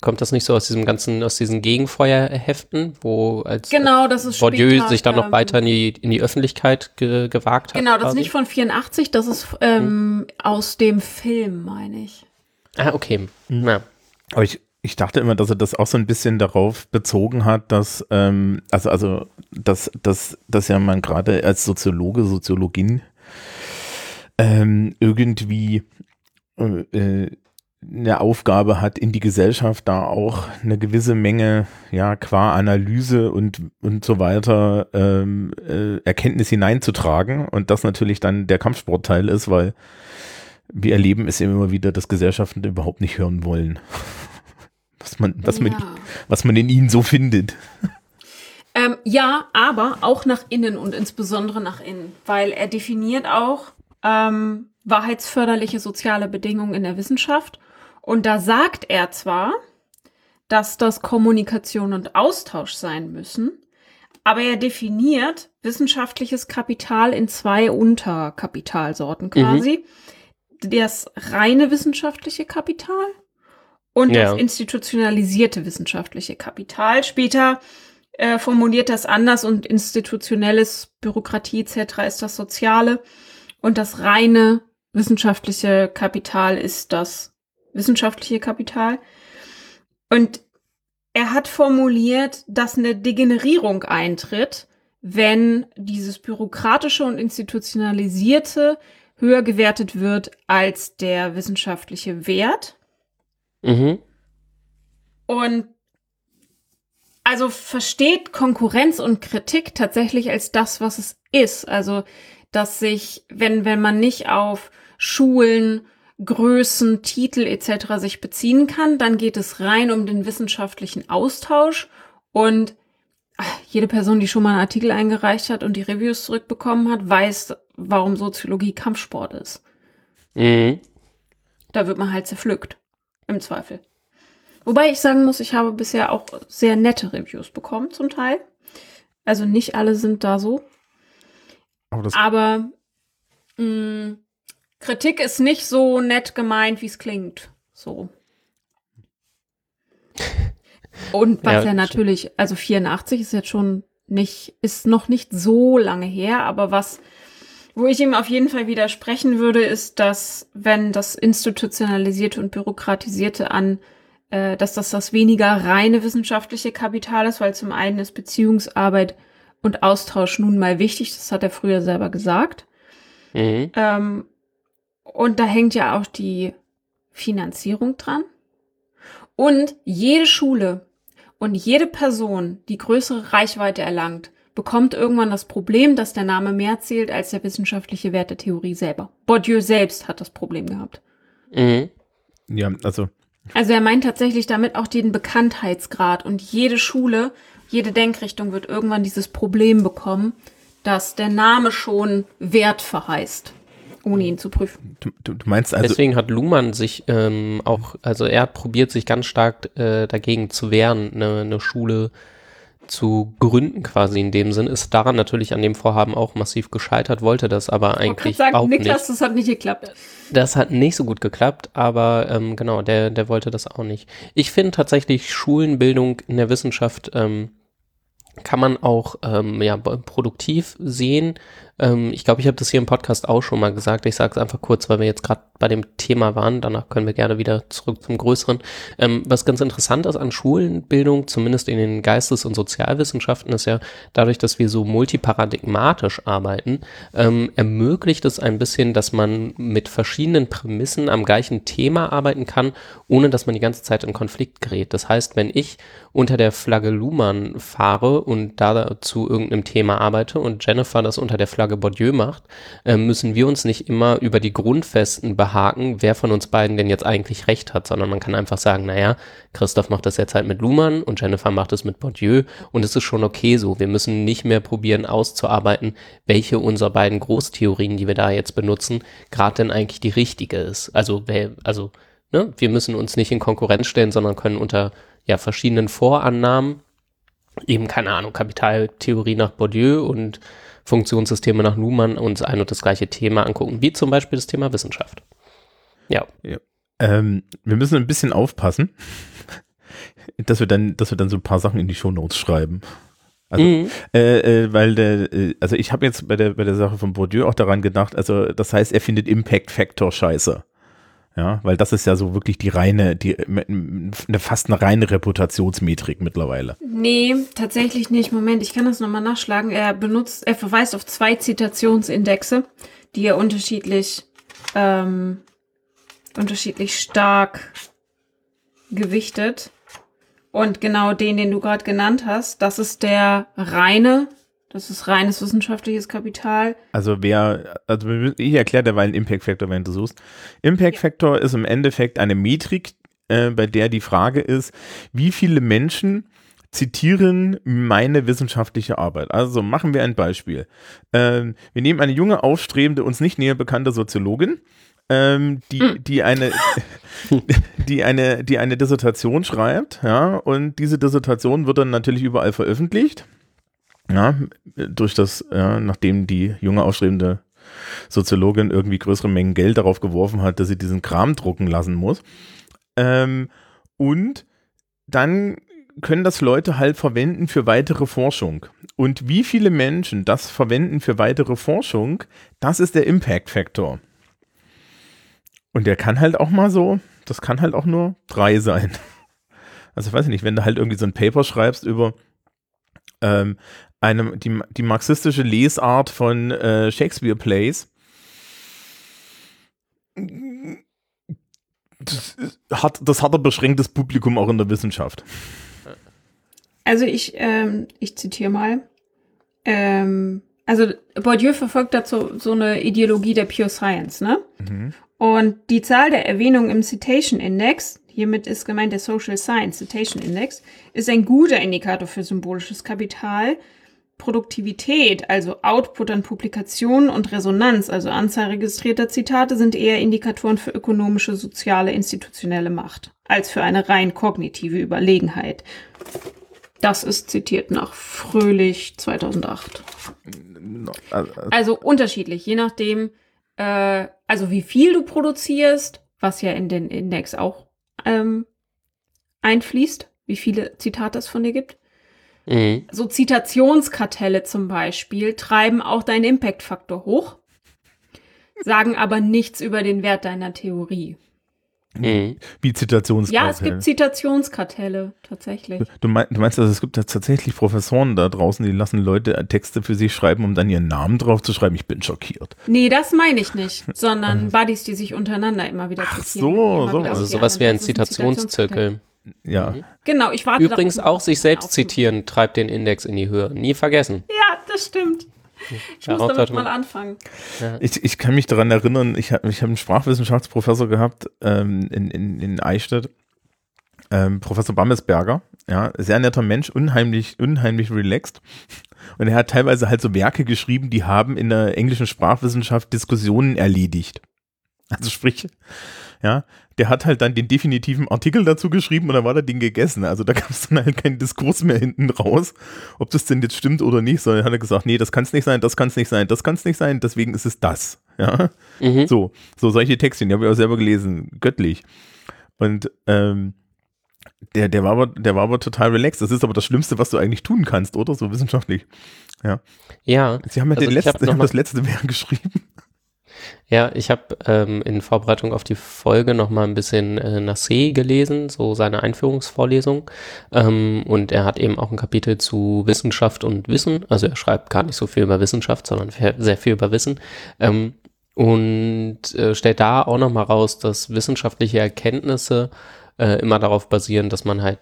Kommt das nicht so aus diesem ganzen, aus diesen Gegenfeuerheften, wo als Genau, das ist Bourdieu später, sich dann noch ähm, weiter in die, in die Öffentlichkeit ge gewagt hat? Genau, das ist quasi? nicht von 84, das ist ähm, aus dem Film, meine ich. Ah, okay. Na, Aber ich, ich dachte immer, dass er das auch so ein bisschen darauf bezogen hat, dass, ähm, also, also, dass, dass, dass ja man gerade als Soziologe, Soziologin ähm, irgendwie äh, äh, eine Aufgabe hat, in die Gesellschaft da auch eine gewisse Menge, ja, qua Analyse und, und so weiter ähm, äh, Erkenntnis hineinzutragen und das natürlich dann der Kampfsportteil ist, weil wir erleben es immer wieder, dass Gesellschaften überhaupt nicht hören wollen. Was man, was man, Ja. was man in ihnen so findet. Ähm, ja, aber auch nach innen und insbesondere nach innen, weil er definiert auch ähm, wahrheitsförderliche soziale Bedingungen in der Wissenschaft. Und da sagt er zwar, dass das Kommunikation und Austausch sein müssen, aber er definiert wissenschaftliches Kapital in zwei Unterkapitalsorten quasi. Das reine wissenschaftliche Kapital und Ja. das institutionalisierte wissenschaftliche Kapital. Später äh, formuliert das anders und institutionelles Bürokratie etc. ist das Soziale und das reine wissenschaftliche Kapital ist das wissenschaftliche Kapital. Und er hat formuliert, dass eine Degenerierung eintritt, wenn dieses bürokratische und institutionalisierte höher gewertet wird als der wissenschaftliche Wert. Mhm. Und also versteht Konkurrenz und Kritik tatsächlich als das, was es ist. Also, dass sich, wenn, wenn man nicht auf Schulen, Größen, Titel etc. sich beziehen kann, dann geht es rein um den wissenschaftlichen Austausch und ach, jede Person, die schon mal einen Artikel eingereicht hat und die Reviews zurückbekommen hat, weiß, warum Soziologie Kampfsport ist. Mhm. Da wird man halt zerpflückt. Im Zweifel. Wobei ich sagen muss, ich habe bisher auch sehr nette Reviews bekommen, zum Teil. Also nicht alle sind da so. Aber das, Aber mh, Kritik ist nicht so nett gemeint, wie es klingt. So. Und was Ja, ja, natürlich, also 84 ist jetzt schon nicht, ist noch nicht so lange her, aber was, wo ich ihm auf jeden Fall widersprechen würde, ist, dass wenn das institutionalisierte und bürokratisierte an, äh, dass das das weniger reine wissenschaftliche Kapital ist, weil zum einen ist Beziehungsarbeit und Austausch nun mal wichtig, das hat er früher selber gesagt. Mhm. Ähm, und da hängt ja auch die Finanzierung dran. Und jede Schule und jede Person, die größere Reichweite erlangt, bekommt irgendwann das Problem, dass der Name mehr zählt als der wissenschaftliche Wert der Theorie selber. Bourdieu selbst hat das Problem gehabt. Mhm. ja, also, Also er meint tatsächlich damit auch den Bekanntheitsgrad und jede Schule, jede Denkrichtung wird irgendwann dieses Problem bekommen, dass der Name schon Wert verheißt, ohne ihn zu prüfen. du, du du meinst also, Deswegen hat Luhmann sich ähm, auch, also er hat probiert, sich ganz stark äh, dagegen zu wehren, eine, eine Schule zu gründen quasi in dem Sinn, ist daran natürlich an dem Vorhaben auch massiv gescheitert, wollte das aber eigentlich sagen, auch Niklas, nicht. das hat nicht geklappt. Das hat nicht so gut geklappt, aber ähm, genau, der, der wollte das auch nicht. Ich finde tatsächlich Schulenbildung in der Wissenschaft ähm, kann man auch ähm, ja, produktiv sehen. Ähm, ich glaube, ich habe das hier im Podcast auch schon mal gesagt. Ich sage es einfach kurz, weil wir jetzt gerade bei dem Thema waren. Danach können wir gerne wieder zurück zum Größeren. Ähm, was ganz interessant ist an Schulenbildung, zumindest in den Geistes- und Sozialwissenschaften, ist ja dadurch, dass wir so multiparadigmatisch arbeiten, ähm, ermöglicht es ein bisschen, dass man mit verschiedenen Prämissen am gleichen Thema arbeiten kann, ohne dass man die ganze Zeit in Konflikt gerät. Das heißt, wenn ich unter der Flagge Luhmann fahre und dazu irgendeinem Thema arbeite und Jennifer das unter der Flagge Bourdieu macht, äh, müssen wir uns nicht immer über die Grundfesten behaken, wer von uns beiden denn jetzt eigentlich recht hat, sondern man kann einfach sagen, naja, Christoph macht das jetzt halt mit Luhmann und Jennifer macht es mit Bourdieu und es ist schon okay so. Wir müssen nicht mehr probieren auszuarbeiten, welche unserer beiden Großtheorien, die wir da jetzt benutzen, gerade denn eigentlich die richtige ist. Also, also, ne, wir müssen uns nicht in Konkurrenz stellen, sondern können unter ja, verschiedenen Vorannahmen, eben keine Ahnung, Kapitaltheorie nach Bourdieu und Funktionssysteme nach Luhmann uns ein und das gleiche Thema angucken, wie zum Beispiel das Thema Wissenschaft. Ja, Ähm, wir müssen ein bisschen aufpassen, dass wir dann, dass wir dann so ein paar Sachen in die Shownotes schreiben. Also, Mhm. äh, äh, weil der, äh, also ich habe jetzt bei der, bei der Sache von Bourdieu auch daran gedacht, also das heißt, er findet Impact Factor scheiße. Ja, weil das ist ja so wirklich die reine, die, eine, fast eine reine Reputationsmetrik mittlerweile. Nee, tatsächlich nicht. Moment, ich kann das nochmal nachschlagen. Er benutzt, er verweist auf zwei Zitationsindexe, die er unterschiedlich, ähm, unterschiedlich stark gewichtet. Und genau den, den du gerade genannt hast, das ist der reine, das ist reines wissenschaftliches Kapital. Also wer, also ich erkläre derweil einen Impact Factor, wenn du suchst. Impact Factor ist im Endeffekt eine Metrik, äh, bei der die Frage ist, wie viele Menschen zitieren meine wissenschaftliche Arbeit. Also machen wir ein Beispiel. Ähm, wir nehmen eine junge, aufstrebende, uns nicht näher bekannte Soziologin, ähm, die, die eine, *laughs* die eine, die eine Dissertation schreibt, ja, und diese Dissertation wird dann natürlich überall veröffentlicht. Ja, durch das, ja, nachdem die junge aufstrebende Soziologin irgendwie größere Mengen Geld darauf geworfen hat, dass sie diesen Kram drucken lassen muss. Ähm, und dann können das Leute halt verwenden für weitere Forschung. Und wie viele Menschen das verwenden für weitere Forschung, das ist der Impact Factor. Und der kann halt auch mal so, das kann halt auch nur drei sein. Also weiß ich nicht, wenn du halt irgendwie so ein Paper schreibst über ähm, eine, die, die marxistische Lesart von äh, Shakespeare-Plays, das ist- hat, das hat ein beschränktes Publikum auch in der Wissenschaft. Also ich, ähm, ich zitiere mal. Ähm, also Bourdieu verfolgt dazu so eine Ideologie der Pure Science, ne? Und die Zahl der Erwähnungen im Citation Index, hiermit ist gemeint der Social Science Citation Index, ist ein guter Indikator für symbolisches Kapital. Produktivität, also Output an Publikationen und Resonanz, also Anzahl registrierter Zitate, sind eher Indikatoren für ökonomische, soziale, institutionelle Macht als für eine rein kognitive Überlegenheit. Das ist zitiert nach Fröhlich 2008. Also, Also unterschiedlich, je nachdem, äh, also wie viel du produzierst, was ja in den Index auch ähm, einfließt, wie viele Zitate es von dir gibt. Mhm. So Zitationskartelle zum Beispiel treiben auch deinen Impact-Faktor hoch, sagen aber nichts über den Wert deiner Theorie. Mhm. wie Zitationskartell. Ja, es gibt Zitationskartelle, tatsächlich. Du, mein, du meinst also, es gibt ja tatsächlich Professoren da draußen, die lassen Leute Texte für sich schreiben, um dann ihren Namen drauf zu schreiben. Ich bin schockiert. Nee, das meine ich nicht, sondern *laughs* Buddies, die sich untereinander immer wieder Ach zitieren. so, Immer so. wieder Also sowas wie ein Zitationszirkel. Ja. Genau, ich warte Übrigens darauf, auch sich selbst zitieren treibt den Index in die Höhe. Nie vergessen. Ja, das stimmt. Ich muss Darauf damit mal anfangen. Ich, ich kann mich daran erinnern, ich habe ich hab einen Sprachwissenschaftsprofessor gehabt ähm, in, in, in Eichstätt, ähm, Professor Bammesberger, ja, sehr netter Mensch, unheimlich, unheimlich relaxed. Und er hat teilweise halt so Werke geschrieben, die haben in der englischen Sprachwissenschaft Diskussionen erledigt. Also sprich, ja, der hat halt dann den definitiven Artikel dazu geschrieben und dann war das Ding gegessen. Also da gab es dann halt keinen Diskurs mehr hinten raus, ob das denn jetzt stimmt oder nicht, sondern hat er gesagt, nee, das kann es nicht sein, das kann es nicht sein, das kann es nicht sein, deswegen ist es das. Ja, Mhm. so, so solche Texte, die habe ich auch selber gelesen, göttlich. Und ähm, der, der, war aber, der war aber total relaxed. Das ist aber das Schlimmste, was du eigentlich tun kannst, oder? So wissenschaftlich. Ja, Sie haben ja Also hab letzten, *laughs* noch haben das letzte Werk *laughs* geschrieben. Ja, ich habe ähm, in Vorbereitung auf die Folge noch mal ein bisschen äh, Nassé gelesen, so seine Einführungsvorlesung. Ähm, und er hat eben auch ein Kapitel zu Wissenschaft und Wissen. Also er schreibt gar nicht so viel über Wissenschaft, sondern sehr viel über Wissen. Ähm, und äh, stellt da auch noch mal raus, dass wissenschaftliche Erkenntnisse äh, immer darauf basieren, dass man halt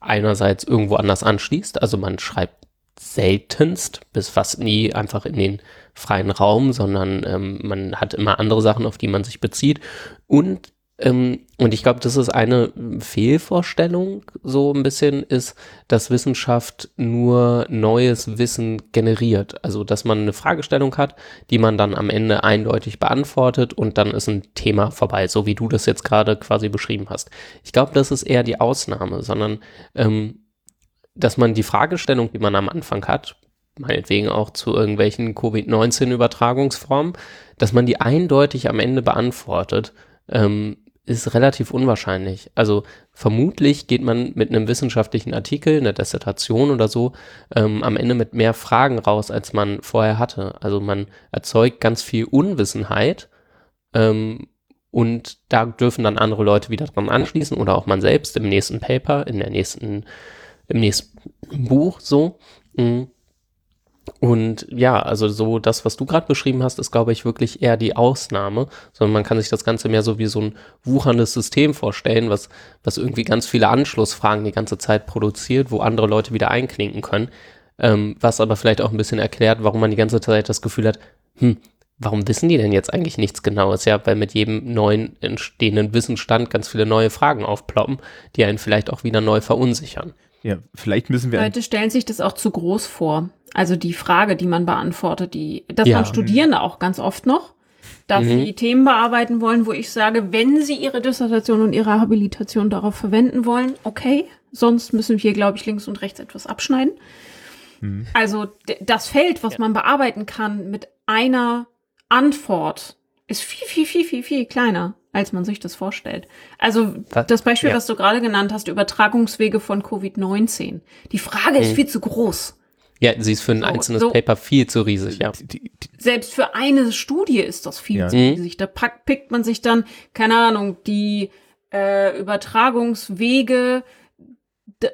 einerseits irgendwo anders anschließt. Also man schreibt seltenst bis fast nie einfach in den freien Raum, sondern ähm, man hat immer andere Sachen, auf die man sich bezieht. Und, ähm, und ich glaube, das ist eine Fehlvorstellung, so ein bisschen, ist, dass Wissenschaft nur neues Wissen generiert. Also, dass man eine Fragestellung hat, die man dann am Ende eindeutig beantwortet und dann ist ein Thema vorbei, so wie du das jetzt gerade quasi beschrieben hast. Ich glaube, das ist eher die Ausnahme, sondern ähm, dass man die Fragestellung, die man am Anfang hat, meinetwegen auch zu irgendwelchen Covid-19-Übertragungsformen, dass man die eindeutig am Ende beantwortet, ähm, ist relativ unwahrscheinlich. Also vermutlich geht man mit einem wissenschaftlichen Artikel, einer Dissertation oder so, ähm, am Ende mit mehr Fragen raus, als man vorher hatte. Also man erzeugt ganz viel Unwissenheit ähm, und da dürfen dann andere Leute wieder dran anschließen oder auch man selbst im nächsten Paper, in der nächsten, im nächsten Buch so. Mm. Und ja, also so das, was du gerade beschrieben hast, ist, glaube ich, wirklich eher die Ausnahme, sondern man kann sich das Ganze mehr so wie so ein wucherndes System vorstellen, was, was irgendwie ganz viele Anschlussfragen die ganze Zeit produziert, wo andere Leute wieder einklinken können, ähm, was aber vielleicht auch ein bisschen erklärt, warum man die ganze Zeit das Gefühl hat, hm, warum wissen die denn jetzt eigentlich nichts Genaues? Ja, weil mit jedem neuen entstehenden Wissensstand ganz viele neue Fragen aufploppen, die einen vielleicht auch wieder neu verunsichern. Ja, vielleicht müssen wir. Leute stellen sich das auch zu groß vor. Also die Frage, die man beantwortet, die, das Ja. haben Studierende auch ganz oft noch, dass Mhm. sie Themen bearbeiten wollen, wo ich sage, wenn sie ihre Dissertation und ihre Habilitation darauf verwenden wollen, okay, sonst müssen wir, glaube ich, links und rechts etwas abschneiden. Hm. Also das Feld, was man bearbeiten kann mit einer Antwort, ist viel, viel, viel, viel, viel kleiner, als man sich das vorstellt. Also Was? das Beispiel, Ja. was du gerade genannt hast, Übertragungswege von Covid-19. Die Frage ist Mhm. viel zu groß. Ja, sie ist für ein So, einzelnes so. Paper viel zu riesig, ja. die, die, Selbst für eine Studie ist das viel Ja. zu Mhm. riesig. Da packt, pickt man sich dann, keine Ahnung, die äh, Übertragungswege,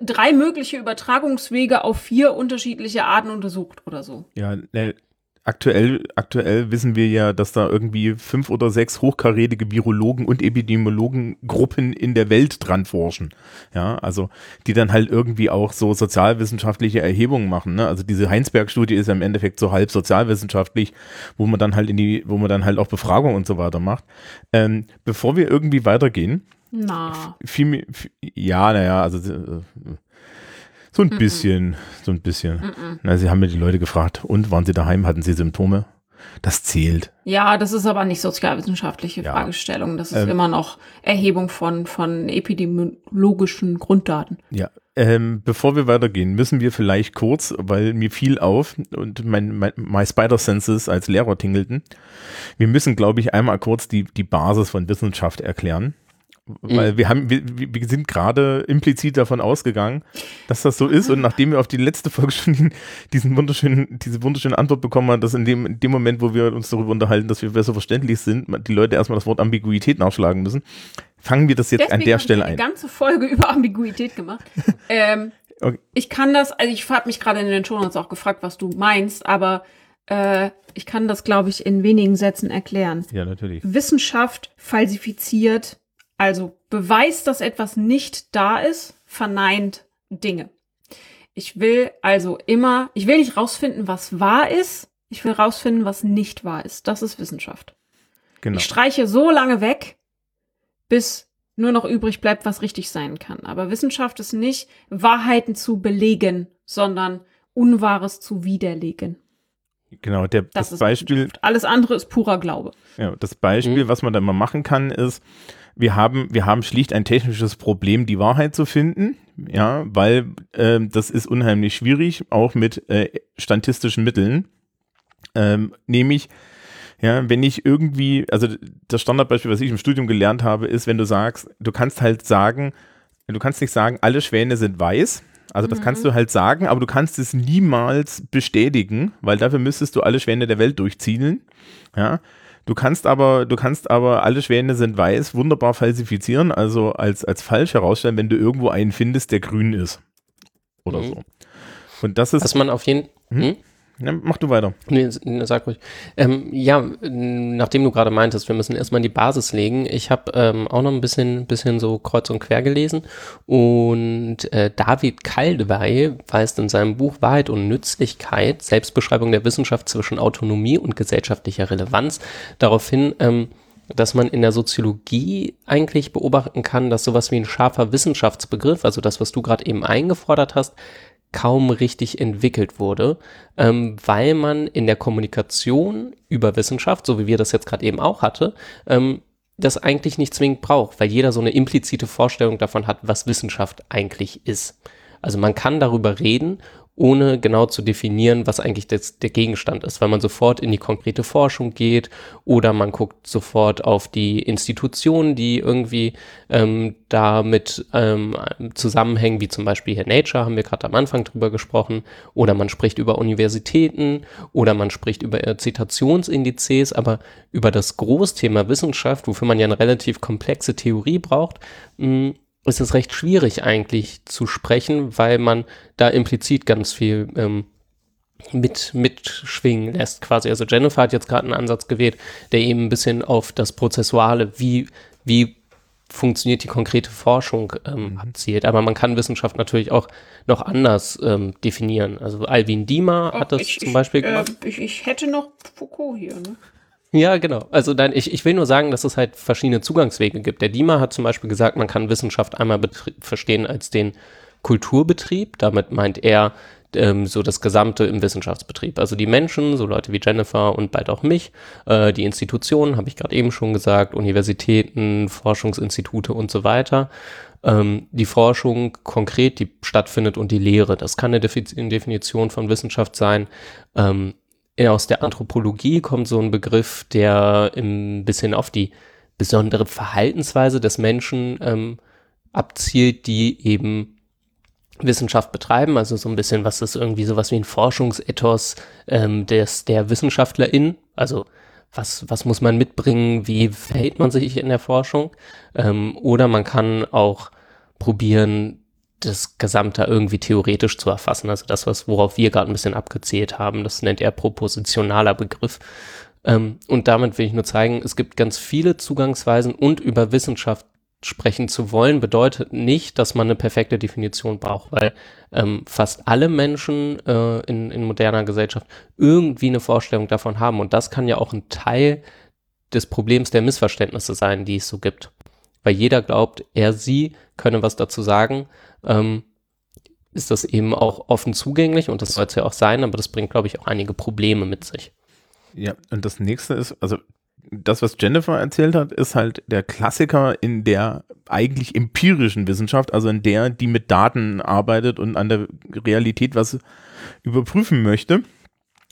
drei mögliche Übertragungswege auf vier unterschiedliche Arten untersucht oder so. ja, ne, aktuell, aktuell wissen wir ja, dass da irgendwie fünf oder sechs hochkarätige Virologen und Epidemiologengruppen in der Welt dran forschen. Ja, also die dann halt irgendwie auch so sozialwissenschaftliche Erhebungen machen. Ne? Also diese Heinsberg-Studie ist ja im Endeffekt so halb sozialwissenschaftlich, wo man dann halt in die, wo man dann halt auch Befragungen und so weiter macht. Ähm, bevor wir irgendwie weitergehen, Na, viel, viel ja, naja, also äh, so ein bisschen, so ein bisschen. Na, sie haben mir die Leute gefragt, und waren sie daheim, hatten sie Symptome? Das zählt. Ja, das ist aber nicht sozialwissenschaftliche Ja. Fragestellung. Das ist Ähm. immer noch Erhebung von, von epidemiologischen Grunddaten. Ja. Ähm, bevor wir weitergehen, müssen wir vielleicht kurz, weil mir fiel auf und mein, mein My Spider Senses als Lehrer tingelten. Wir müssen, glaube ich, einmal kurz die, die Basis von Wissenschaft erklären. Weil wir haben, wir, wir sind gerade implizit davon ausgegangen, dass das so ist. Und nachdem wir auf die letzte Folge *laughs* schon diesen wunderschönen, diese wunderschöne Antwort bekommen haben, dass in dem, in dem Moment, wo wir uns darüber unterhalten, dass wir besser verständlich sind, die Leute erstmal das Wort Ambiguität nachschlagen müssen, fangen wir das jetzt an Deswegen der hab Stelle ich eine ein. ganze Folge *laughs* über Ambiguität gemacht. ähm, Okay. Ich kann das, also ich habe mich gerade in den Shownotes auch gefragt, was du meinst, aber äh, ich kann das, glaube ich, in wenigen Sätzen erklären. Ja, natürlich. Wissenschaft falsifiziert, also beweist, dass etwas nicht da ist, verneint Dinge. Ich will also immer, ich will nicht rausfinden, was wahr ist, ich will rausfinden, was nicht wahr ist. Das ist Wissenschaft. Genau. Ich streiche so lange weg, bis nur noch übrig bleibt, was richtig sein kann. Aber Wissenschaft ist nicht, Wahrheiten zu belegen, sondern Unwahres zu widerlegen. Genau, der, Das, das, ist Beispiel. Alles andere ist purer Glaube. ja, das Beispiel, Mhm. was man da mal machen kann, ist, wir haben, wir haben schlicht ein technisches Problem, die Wahrheit zu finden, ja, weil äh, das ist unheimlich schwierig, auch mit äh, statistischen Mitteln. Ähm, nämlich, ja, wenn ich irgendwie, also das Standardbeispiel, was ich im Studium gelernt habe, ist, wenn du sagst, du kannst halt sagen, du kannst nicht sagen, alle Schwäne sind weiß. Also das mhm. kannst du halt sagen, aber du kannst es niemals bestätigen, weil dafür müsstest du alle Schwäne der Welt durchziehen. Ja. Du kannst aber, du kannst aber alle Schwäne sind weiß wunderbar falsifizieren, also als, als falsch herausstellen, wenn du irgendwo einen findest, der grün ist. Oder mhm. so. Und das ist. Was man auf jeden hm? Ja, mach du weiter. Nee, sag ruhig. Ähm, ja, nachdem du gerade meintest, wir müssen erstmal die Basis legen. Ich habe ähm, auch noch ein bisschen, bisschen so kreuz und quer gelesen und äh, David Kaldewey weist in seinem Buch Wahrheit und Nützlichkeit, Selbstbeschreibung der Wissenschaft zwischen Autonomie und gesellschaftlicher Relevanz, darauf hin, ähm, dass man in der Soziologie eigentlich beobachten kann, dass sowas wie ein scharfer Wissenschaftsbegriff, also das, was du gerade eben eingefordert hast, kaum richtig entwickelt wurde, ähm, weil man in der Kommunikation über Wissenschaft, so wie wir das jetzt gerade eben auch hatte, ähm, das eigentlich nicht zwingend braucht, weil jeder so eine implizite Vorstellung davon hat, was Wissenschaft eigentlich ist. Also man kann darüber reden ohne genau zu definieren, was eigentlich das, der Gegenstand ist, weil man sofort in die konkrete Forschung geht oder man guckt sofort auf die Institutionen, die irgendwie ähm, damit ähm, zusammenhängen, wie zum Beispiel hier Nature, haben wir gerade am Anfang drüber gesprochen, oder man spricht über Universitäten oder man spricht über äh, Zitationsindizes, aber über das Großthema Wissenschaft, wofür man ja eine relativ komplexe Theorie braucht, mh, ist es recht schwierig eigentlich zu sprechen, weil man da implizit ganz viel ähm, mit mitschwingen lässt quasi. Also Jennifer hat jetzt gerade einen Ansatz gewählt, der eben ein bisschen auf das Prozessuale, wie, wie funktioniert die konkrete Forschung ähm, mhm. abzielt. Aber man kann Wissenschaft natürlich auch noch anders ähm, definieren. Also Alvin Diemer hat das ich, zum Beispiel ich, äh, gemacht. Äh, ich, ich, hätte noch Foucault hier, ne? Ja, genau. Also dann, ich, ich will nur sagen, dass es halt verschiedene Zugangswege gibt. Der Dima hat zum Beispiel gesagt, man kann Wissenschaft einmal verstehen als den Kulturbetrieb. Damit meint er ähm, so das Gesamte im Wissenschaftsbetrieb. Also die Menschen, so Leute wie Jennifer und bald auch mich, äh, die Institutionen, habe ich gerade eben schon gesagt, Universitäten, Forschungsinstitute und so weiter. Ähm, die Forschung konkret, die stattfindet und die Lehre. Das kann eine Definition von Wissenschaft sein. Ähm, aus der Anthropologie kommt so ein Begriff, der ein bisschen auf die besondere Verhaltensweise des Menschen ähm, abzielt, die eben Wissenschaft betreiben, also so ein bisschen, was ist irgendwie sowas wie ein Forschungsethos ähm, des, der WissenschaftlerInnen, also was, was muss man mitbringen, wie verhält man sich in der Forschung, ähm, oder man kann auch probieren, das Gesamte irgendwie theoretisch zu erfassen. Also das, was, worauf wir gerade ein bisschen abgezählt haben, das nennt er propositionaler Begriff. Ähm, und damit will ich nur zeigen, es gibt ganz viele Zugangsweisen und über Wissenschaft sprechen zu wollen, bedeutet nicht, dass man eine perfekte Definition braucht, weil ähm, fast alle Menschen äh, in, in moderner Gesellschaft irgendwie eine Vorstellung davon haben. Und das kann ja auch ein Teil des Problems der Missverständnisse sein, die es so gibt. Weil jeder glaubt, er, sie könne was dazu sagen, ähm, ist das eben auch offen zugänglich und das soll es ja auch sein, aber das bringt, glaube ich, auch einige Probleme mit sich. Ja, und das nächste ist, also das, was Jennifer erzählt hat, ist halt der Klassiker in der eigentlich empirischen Wissenschaft, also in der, die mit Daten arbeitet und an der Realität was überprüfen möchte.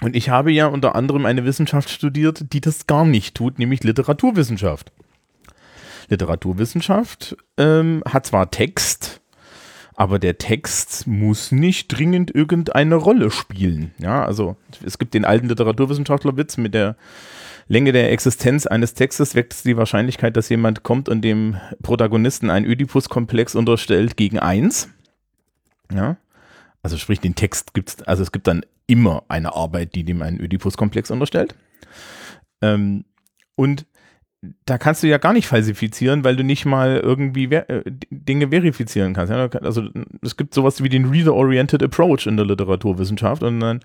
Und ich habe ja unter anderem eine Wissenschaft studiert, die das gar nicht tut, nämlich Literaturwissenschaft. Literaturwissenschaft ähm, hat zwar Text, aber der Text muss nicht dringend irgendeine Rolle spielen. Ja, also es gibt den alten Literaturwissenschaftlerwitz mit der Länge der Existenz eines Textes wächst die Wahrscheinlichkeit, dass jemand kommt und dem Protagonisten einen Oedipus-Komplex unterstellt, gegen eins. Ja, also sprich, den Text gibt's, also es gibt dann immer eine Arbeit, die dem einen Oedipus-Komplex unterstellt. Ähm, und da kannst du ja gar nicht falsifizieren, weil du nicht mal irgendwie äh, Dinge verifizieren kannst. Ja? Also es gibt sowas wie den Reader-Oriented Approach in der Literaturwissenschaft und dann,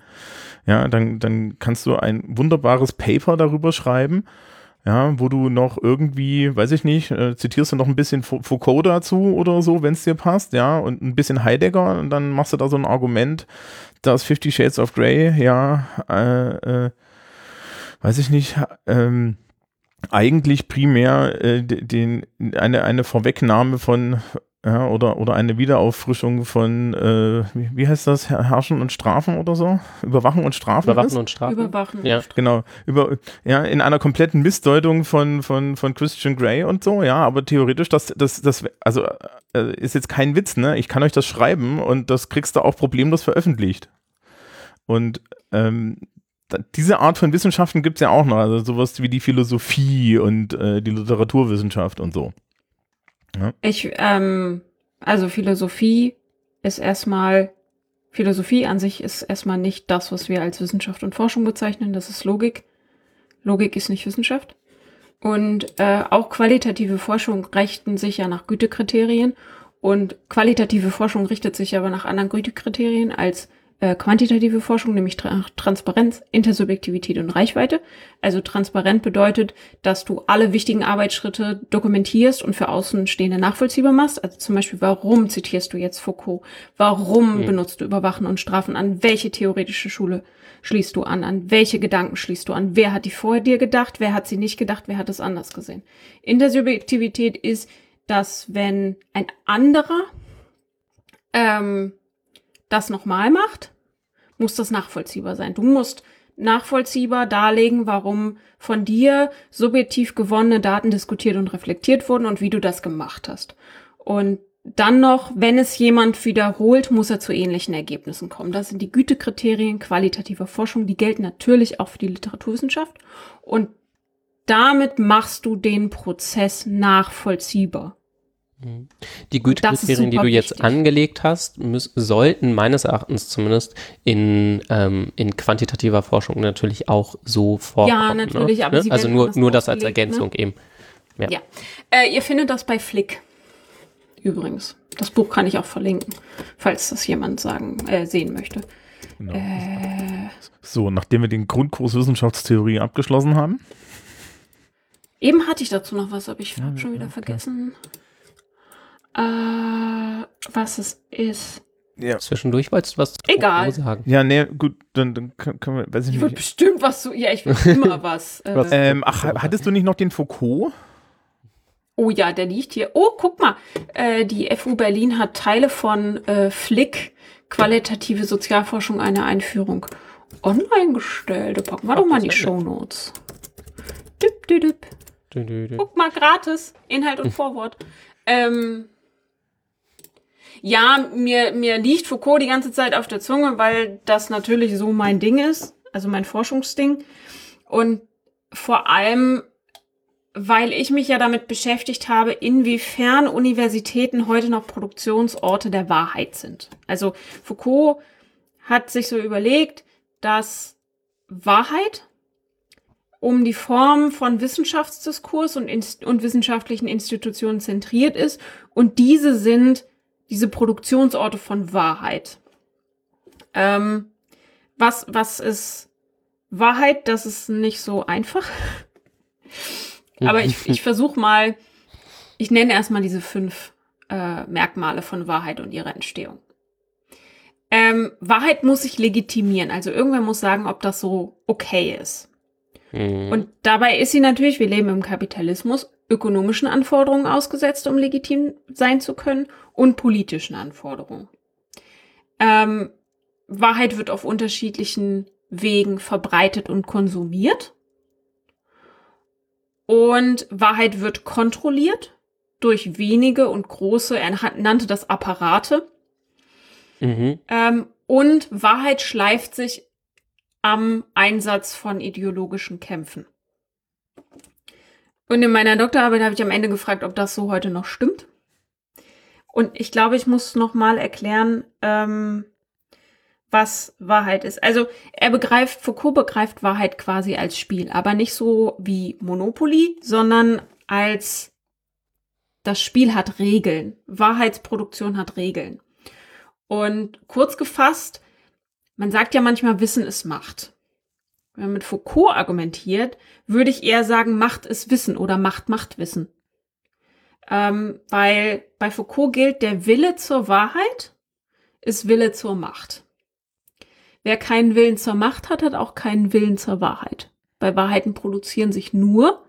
ja, dann, dann kannst du ein wunderbares Paper darüber schreiben, ja, wo du noch irgendwie, weiß ich nicht, äh, zitierst du noch ein bisschen Foucault dazu oder so, wenn es dir passt, ja, und ein bisschen Heidegger und dann machst du da so ein Argument, das Fifty Shades of Grey, ja, äh, äh, weiß ich nicht, ähm, eigentlich primär äh, de- den, eine, eine Vorwegnahme von ja, oder, oder eine Wiederauffrischung von, äh, wie, wie heißt das, Her- Herrschen und Strafen oder so? Überwachen und Strafen? Überwachen ist? und Strafen. Überwachen. Ja. Genau, über, ja, in einer kompletten Missdeutung von, von, von Christian Grey und so, ja, aber theoretisch, das, das, das, also, äh, ist jetzt kein Witz, ne? Ich kann euch das schreiben und das kriegst du auch problemlos veröffentlicht. Und, ähm, diese Art von Wissenschaften gibt es ja auch noch, also sowas wie die Philosophie und äh, die Literaturwissenschaft und so. Ich, ähm, also Philosophie ist erstmal, Philosophie an sich ist erstmal nicht das, was wir als Wissenschaft und Forschung bezeichnen. Das ist Logik. Logik ist nicht Wissenschaft. Und äh, auch qualitative Forschung richten sich ja nach Gütekriterien. Und qualitative Forschung richtet sich aber nach anderen Gütekriterien als äh, quantitative Forschung, nämlich Tra Transparenz, Intersubjektivität und Reichweite. Also transparent bedeutet, dass du alle wichtigen Arbeitsschritte dokumentierst und für Außenstehende nachvollziehbar machst. Also zum Beispiel, warum zitierst du jetzt Foucault? Warum Mhm. benutzt du Überwachen und Strafen? An welche theoretische Schule schließt du an? An welche Gedanken schließt du an? Wer hat die vor dir gedacht? Wer hat sie nicht gedacht? Wer hat es anders gesehen? Intersubjektivität ist, dass wenn ein anderer ähm, das nochmal macht, muss das nachvollziehbar sein. Du musst nachvollziehbar darlegen, warum von dir subjektiv gewonnene Daten diskutiert und reflektiert wurden und wie du das gemacht hast. Und dann noch, wenn es jemand wiederholt, muss er zu ähnlichen Ergebnissen kommen. Das sind die Gütekriterien qualitativer Forschung. Die gelten natürlich auch für die Literaturwissenschaft. Und damit machst du den Prozess nachvollziehbar. Die Gütekriterien, die du jetzt wichtig. angelegt hast, müß, sollten meines Erachtens zumindest in, ähm, in quantitativer Forschung natürlich auch so vorkommen. natürlich, ne? aber Ne? sie Also nur, nur das als ne? Ergänzung eben. Ja. Ja. Äh, ihr findet das bei Flick. Übrigens. Das Buch kann ich auch verlinken, falls das jemand sagen, äh, sehen möchte. Genau. Äh, So, nachdem wir den Grundkurs Wissenschaftstheorie abgeschlossen haben, eben hatte ich dazu noch was, aber ich Ja, habe schon ja, wieder klar. vergessen. Äh, was es ist. ja. Zwischendurch wolltest du was zu Egal. Foucault sagen. Ja, nee, gut, dann, dann können wir, weiß ich Ich würde nicht. bestimmt was zu. Ja, ich will immer *laughs* was. Äh, Was? Ähm, ach, hattest du nicht noch den Foucault? Oh ja, der liegt hier. Oh, guck mal. Äh, die FU Berlin hat Teile von äh, Flick, qualitative Sozialforschung, eine Einführung, online gestellt. Da packen wir doch mal in die. Shownotes. Dip, dip, dip. Guck mal, gratis. Inhalt und *laughs* Vorwort. Ähm, ja, mir, mir liegt Foucault die ganze Zeit auf der Zunge, weil das natürlich so mein Ding ist, also mein Forschungsding. Und vor allem, weil ich mich ja damit beschäftigt habe, inwiefern Universitäten heute noch Produktionsorte der Wahrheit sind. Also Foucault hat sich so überlegt, dass Wahrheit um die Form von Wissenschaftsdiskurs und, und wissenschaftlichen Institutionen zentriert ist. Und diese sind diese Produktionsorte von Wahrheit. Ähm, was, was ist Wahrheit? Das ist nicht so einfach. Aber ich, ich versuche mal, ich nenne erstmal diese fünf äh, Merkmale von Wahrheit und ihrer Entstehung. Ähm, Wahrheit muss sich legitimieren. Also irgendwer muss sagen, ob das so okay ist. Mhm. Und dabei ist sie natürlich, wir leben im Kapitalismus, ökonomischen Anforderungen ausgesetzt, um legitim sein zu können, und politischen Anforderungen. Ähm, Wahrheit wird auf unterschiedlichen Wegen verbreitet und konsumiert. Und Wahrheit wird kontrolliert durch wenige und große, er nannte das Apparate. Mhm. Ähm, und Wahrheit schleift sich am Einsatz von ideologischen Kämpfen. Und in meiner Doktorarbeit habe ich am Ende gefragt, ob das so heute noch stimmt. Und ich glaube, ich muss noch mal erklären, ähm, was Wahrheit ist. Also er begreift, Foucault begreift Wahrheit quasi als Spiel, aber nicht so wie Monopoly, sondern als das Spiel hat Regeln. Wahrheitsproduktion hat Regeln. Und kurz gefasst, man sagt ja manchmal, Wissen ist Macht. Wenn man mit Foucault argumentiert, würde ich eher sagen, Macht ist Wissen oder Macht macht Wissen. Ähm, weil bei Foucault gilt, der Wille zur Wahrheit ist Wille zur Macht. Wer keinen Willen zur Macht hat, hat auch keinen Willen zur Wahrheit. Weil Wahrheiten produzieren sich nur,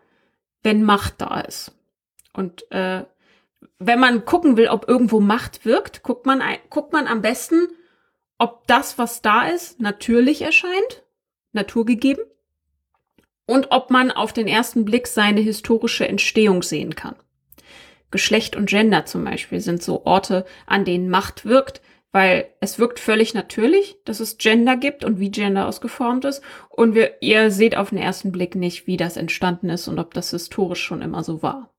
wenn Macht da ist. Und äh, wenn man gucken will, ob irgendwo Macht wirkt, guckt man, guckt man am besten, ob das, was da ist, natürlich erscheint, naturgegeben, und ob man auf den ersten Blick seine historische Entstehung sehen kann. Geschlecht und Gender zum Beispiel sind so Orte, an denen Macht wirkt, weil es wirkt völlig natürlich, dass es Gender gibt und wie Gender ausgeformt ist. Und wir, ihr seht auf den ersten Blick nicht, wie das entstanden ist und ob das historisch schon immer so war.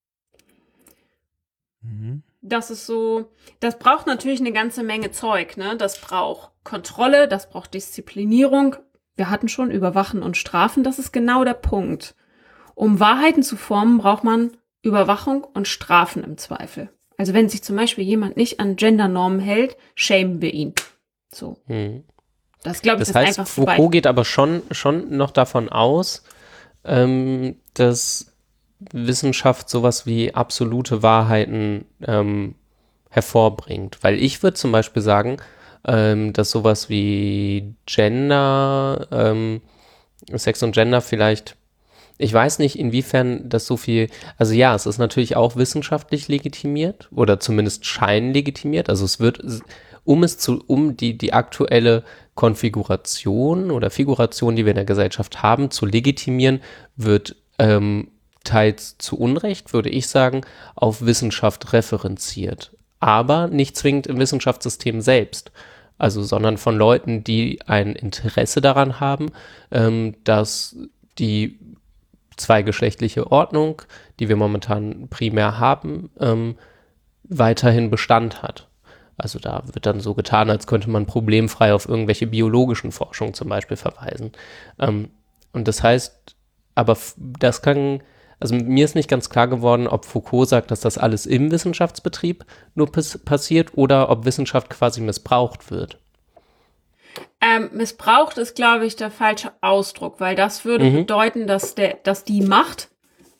Mhm. Das ist so, das braucht natürlich eine ganze Menge Zeug, ne? Das braucht Kontrolle, das braucht Disziplinierung. Wir hatten schon Überwachen und Strafen, das ist genau der Punkt. Um Wahrheiten zu formen, braucht man Überwachung und Strafen im Zweifel. Also wenn sich zum Beispiel jemand nicht an Gendernormen hält, schämen wir ihn. So. Mhm. Das glaube ich Das heißt, einfach vorbei. Foucault geht aber schon, schon noch davon aus, ähm, dass Wissenschaft sowas wie absolute Wahrheiten ähm, hervorbringt. Weil ich würde zum Beispiel sagen, ähm, dass sowas wie Gender, ähm, Sex und Gender vielleicht, ich weiß nicht, inwiefern das so viel, also ja, es ist natürlich auch wissenschaftlich legitimiert oder zumindest scheinlegitimiert. Also es wird, um es zu, um die, die aktuelle Konfiguration oder Figuration, die wir in der Gesellschaft haben, zu legitimieren, wird ähm, teils zu Unrecht, würde ich sagen, auf Wissenschaft referenziert. Aber nicht zwingend im Wissenschaftssystem selbst. Also, sondern von Leuten, die ein Interesse daran haben, ähm, dass die zweigeschlechtliche Ordnung, die wir momentan primär haben, ähm, weiterhin Bestand hat. Also da wird dann so getan, als könnte man problemfrei auf irgendwelche biologischen Forschungen zum Beispiel verweisen. Ähm, und das heißt, aber das kann, also mir ist nicht ganz klar geworden, ob Foucault sagt, dass das alles im Wissenschaftsbetrieb nur pass passiert oder ob Wissenschaft quasi missbraucht wird. Ähm, missbraucht ist, glaube ich, der falsche Ausdruck, weil das würde Mhm. bedeuten, dass, der, dass die Macht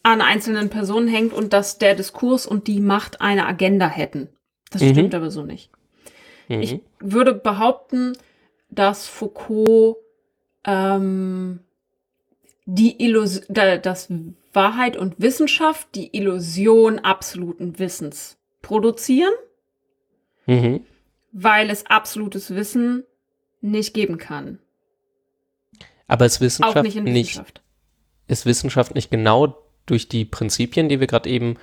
an einzelnen Personen hängt und dass der Diskurs und die Macht eine Agenda hätten. Das Mhm. stimmt aber so nicht. Mhm. Ich würde behaupten, dass Foucault ähm, die Illus da, dass Wahrheit und Wissenschaft die Illusion absoluten Wissens produzieren, Mhm. weil es absolutes Wissen nicht geben kann. Aber ist Auch Wissenschaft nicht in nicht, Wissenschaft. ist Wissenschaft nicht genau durch die Prinzipien, die wir gerade eben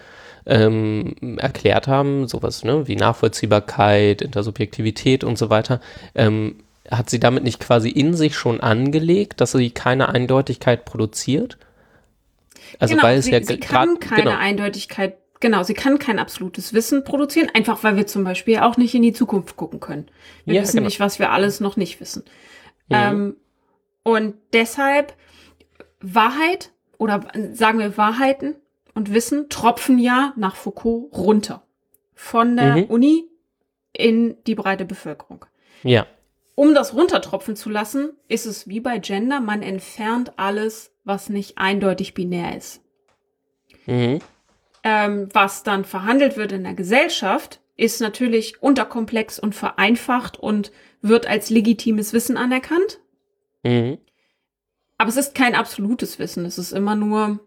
ähm, erklärt haben, sowas ne, wie Nachvollziehbarkeit, Intersubjektivität und so weiter, ähm, hat sie damit nicht quasi in sich schon angelegt, dass sie keine Eindeutigkeit produziert? Also genau, weil es sie, ja sie kann grad- keine genau. Eindeutigkeit, genau, sie kann kein absolutes Wissen produzieren, einfach weil wir zum Beispiel auch nicht in die Zukunft gucken können. Wir Ja, wissen genau. nicht, was wir alles noch nicht wissen. Ja. Ähm, und deshalb Wahrheit oder sagen wir Wahrheiten und Wissen tropfen ja nach Foucault runter. Von der Mhm. Uni in die breite Bevölkerung. ja. Um das runtertropfen zu lassen, ist es wie bei Gender, man entfernt alles, was nicht eindeutig binär ist. Mhm. ähm, was dann verhandelt wird in der Gesellschaft, ist natürlich unterkomplex und vereinfacht und wird als legitimes Wissen anerkannt. Mhm. Aber es ist kein absolutes Wissen. Es ist immer nur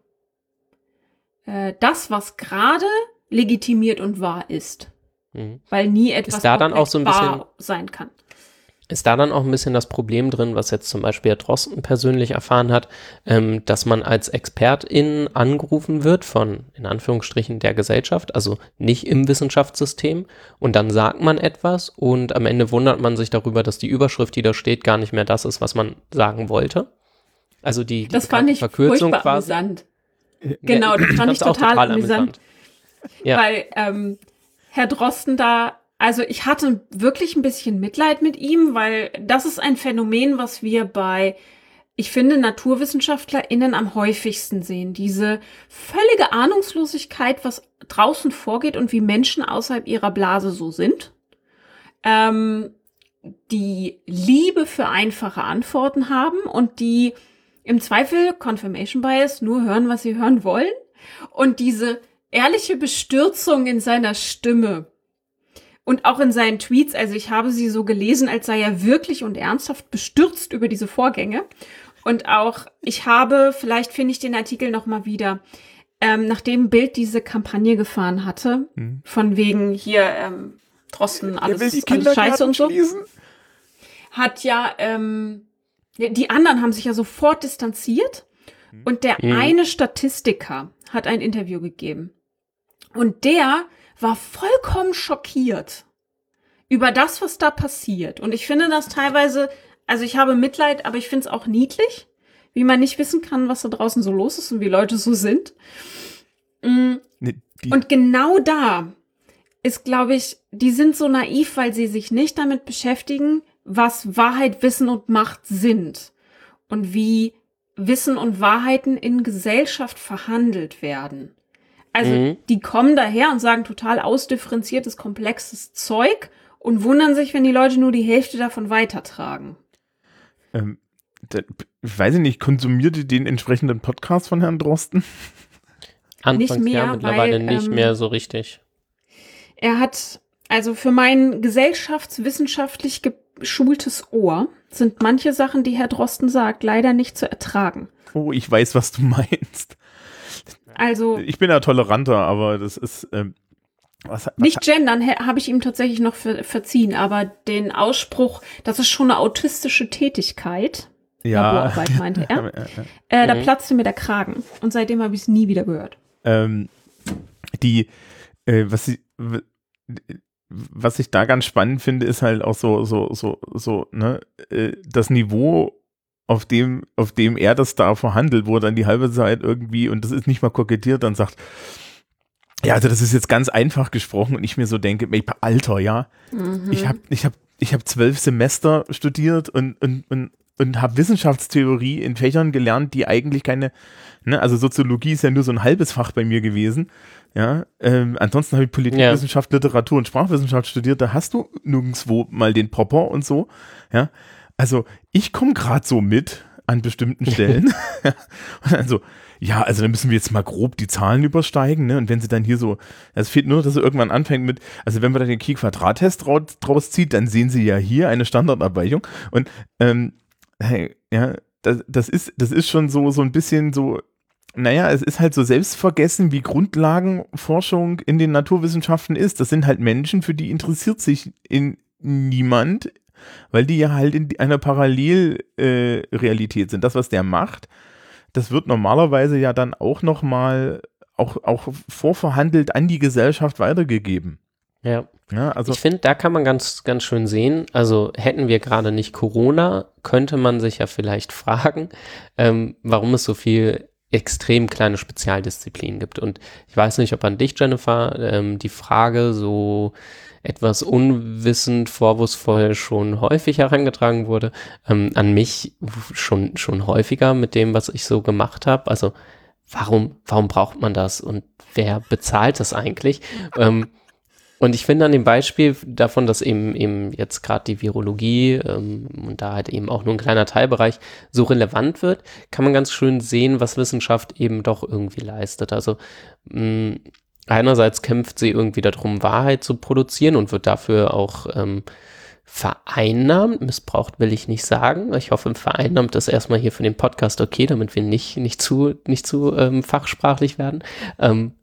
äh, das, was gerade legitimiert und wahr ist. Mhm. Weil nie etwas da dann auch so ein bisschen- wahr sein kann. Ist da dann auch ein bisschen das Problem drin, was jetzt zum Beispiel Herr Drosten persönlich erfahren hat, ähm, dass man als Expertin angerufen wird von, in Anführungsstrichen, der Gesellschaft, also nicht im Wissenschaftssystem, und dann sagt man etwas und am Ende wundert man sich darüber, dass die Überschrift, die da steht, gar nicht mehr das ist, was man sagen wollte. Also die, die Das fand ich Verkürzung furchtbar quasi. amüsant. Genau, das *clears throat* fand ich auch total amüsant. Ja. Weil ähm, Herr Drosten da, also ich hatte wirklich ein bisschen Mitleid mit ihm, weil das ist ein Phänomen, was wir bei, ich finde, NaturwissenschaftlerInnen am häufigsten sehen. Diese völlige Ahnungslosigkeit, was draußen vorgeht und wie Menschen außerhalb ihrer Blase so sind. Ähm, die Liebe für einfache Antworten haben und die im Zweifel Confirmation Bias nur hören, was sie hören wollen. Und diese ehrliche Bestürzung in seiner Stimme und auch in seinen Tweets, also ich habe sie so gelesen, als sei er wirklich und ernsthaft bestürzt über diese Vorgänge. Und auch, ich habe, vielleicht finde ich den Artikel noch mal wieder, ähm, nachdem Bild diese Kampagne gefahren hatte, Hm. von wegen hier ähm, Drosten, alles, alles scheiße und so, schließen. hat ja, ähm, die anderen haben sich ja sofort distanziert und der Mhm. eine Statistiker hat ein Interview gegeben und der war vollkommen schockiert über das, was da passiert. Und ich finde das teilweise, also ich habe Mitleid, aber ich finde es auch niedlich, wie man nicht wissen kann, was da draußen so los ist und wie Leute so sind. Mm, Nee, Und genau da ist, glaube ich, die sind so naiv, weil sie sich nicht damit beschäftigen, was Wahrheit, Wissen und Macht sind und wie Wissen und Wahrheiten in Gesellschaft verhandelt werden. Also Mhm. die kommen daher und sagen total ausdifferenziertes, komplexes Zeug und wundern sich, wenn die Leute nur die Hälfte davon weitertragen. ähm, da, ich weiß ich nicht, konsumiert ihr den entsprechenden Podcast von Herrn Drosten? Anfangs Nicht mehr, ja, mittlerweile weil, nicht ähm, mehr so richtig. Er hat, also für mein gesellschaftswissenschaftlich geschultes Ohr sind manche Sachen, die Herr Drosten sagt, leider nicht zu ertragen. Oh, ich weiß, was du *laughs* meinst. Also Ich bin ja toleranter, aber das ist, ähm, was, was, nicht gendern habe ich ihm tatsächlich noch ver verziehen, aber den Ausspruch, das ist schon eine autistische Tätigkeit, ja, Laborarbeit meinte *laughs* er, äh, da Mhm. platzte mir der Kragen und seitdem habe ich es nie wieder gehört. ähm, die, äh, was ich, w- was ich da ganz spannend finde, ist halt auch so, so, so, so, ne, äh, das Niveau, auf dem, auf dem er das da verhandelt, wo er dann die halbe Zeit irgendwie, und das ist nicht mal kokettiert, dann sagt, ja, also das ist jetzt ganz einfach gesprochen und ich mir so denke, Alter, ja, Mhm. ich habe ich hab, ich hab zwölf Semester studiert und, und, und, und habe Wissenschaftstheorie in Fächern gelernt, die eigentlich keine, ne, also Soziologie ist ja nur so ein halbes Fach bei mir gewesen. Ja, ähm, ansonsten habe ich Politikwissenschaft, Literatur und Sprachwissenschaft studiert, da hast du nirgendwo mal den Popper und so. Ja, also ich komme gerade so mit an bestimmten Stellen. *laughs* und dann so, ja, also dann müssen wir jetzt mal grob die Zahlen übersteigen, ne? Und wenn sie dann hier so, es fehlt nur, dass sie irgendwann anfängt mit, also wenn man dann den Kie-Quadrat-Test draus, draus zieht, dann sehen sie ja hier eine Standardabweichung. Und ähm, hey, ja, das, das ist, das ist schon so, so ein bisschen so, naja, es ist halt so selbstvergessen, wie Grundlagenforschung in den Naturwissenschaften ist. Das sind halt Menschen, für die interessiert sich in niemand, weil die ja halt in einer Parallelrealität äh, sind. Das, was der macht, das wird normalerweise ja dann auch nochmal auch, auch vorverhandelt an die Gesellschaft weitergegeben. Ja. Ja, also ich finde, da kann man ganz, ganz schön sehen, also hätten wir gerade nicht Corona, könnte man sich ja vielleicht *laughs* fragen, ähm, warum es so viel extrem kleine Spezialdisziplinen gibt. Und ich weiß nicht, ob an dich, Jennifer, ähm, die Frage so etwas unwissend, vorwurfsvoll schon häufig herangetragen wurde, ähm, an mich schon, schon häufiger mit dem, was ich so gemacht habe. Also warum, warum braucht man das und wer bezahlt das eigentlich? *laughs* ähm, und ich finde an dem Beispiel davon, dass eben eben jetzt gerade die Virologie ähm, und da halt eben auch nur ein kleiner Teilbereich so relevant wird, kann man ganz schön sehen, was Wissenschaft eben doch irgendwie leistet. Also mh, einerseits kämpft sie irgendwie darum, Wahrheit zu produzieren und wird dafür auch ähm, vereinnahmt. Missbraucht will ich nicht sagen. Ich hoffe, vereinnahmt ist erstmal hier für den Podcast okay, damit wir nicht, nicht zu, nicht zu ähm, fachsprachlich werden. Ähm,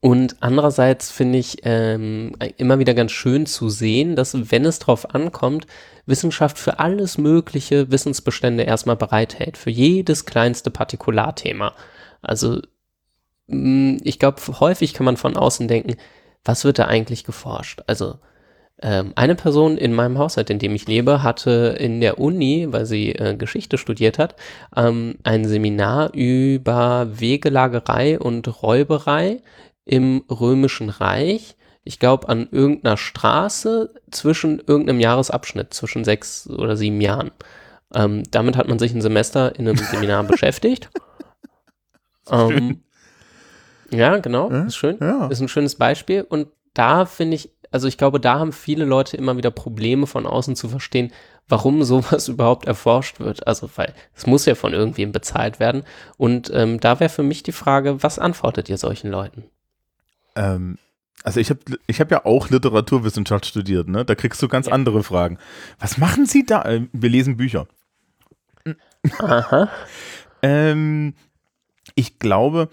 und andererseits finde ich ähm, immer wieder ganz schön zu sehen, dass, wenn es drauf ankommt, Wissenschaft für alles mögliche Wissensbestände erstmal bereithält, für jedes kleinste Partikularthema. Also ich glaube, häufig kann man von außen denken, was wird da eigentlich geforscht? Also ähm, eine Person in meinem Haushalt, in dem ich lebe, hatte in der Uni, weil sie äh, Geschichte studiert hat, ähm, ein Seminar über Wegelagerei und Räuberei im Römischen Reich. Ich glaube, an irgendeiner Straße zwischen irgendeinem Jahresabschnitt, zwischen sechs oder sieben Jahren. Ähm, damit hat man sich ein Semester in einem *laughs* Seminar beschäftigt. Ähm, ja, genau, Ja, ist schön. ja. Ist ein schönes Beispiel. Und da finde ich, also ich glaube, da haben viele Leute immer wieder Probleme von außen zu verstehen, warum *laughs* sowas überhaupt erforscht wird. Also, weil es muss ja von irgendwem bezahlt werden. Und ähm, da wäre für mich die Frage, was antwortet ihr solchen Leuten? Ähm, also ich habe ich hab ja auch Literaturwissenschaft studiert, ne? Da kriegst du ganz Ja. andere Fragen. Was machen Sie da? Ähm, Wir lesen Bücher. Aha. Ähm, ich glaube,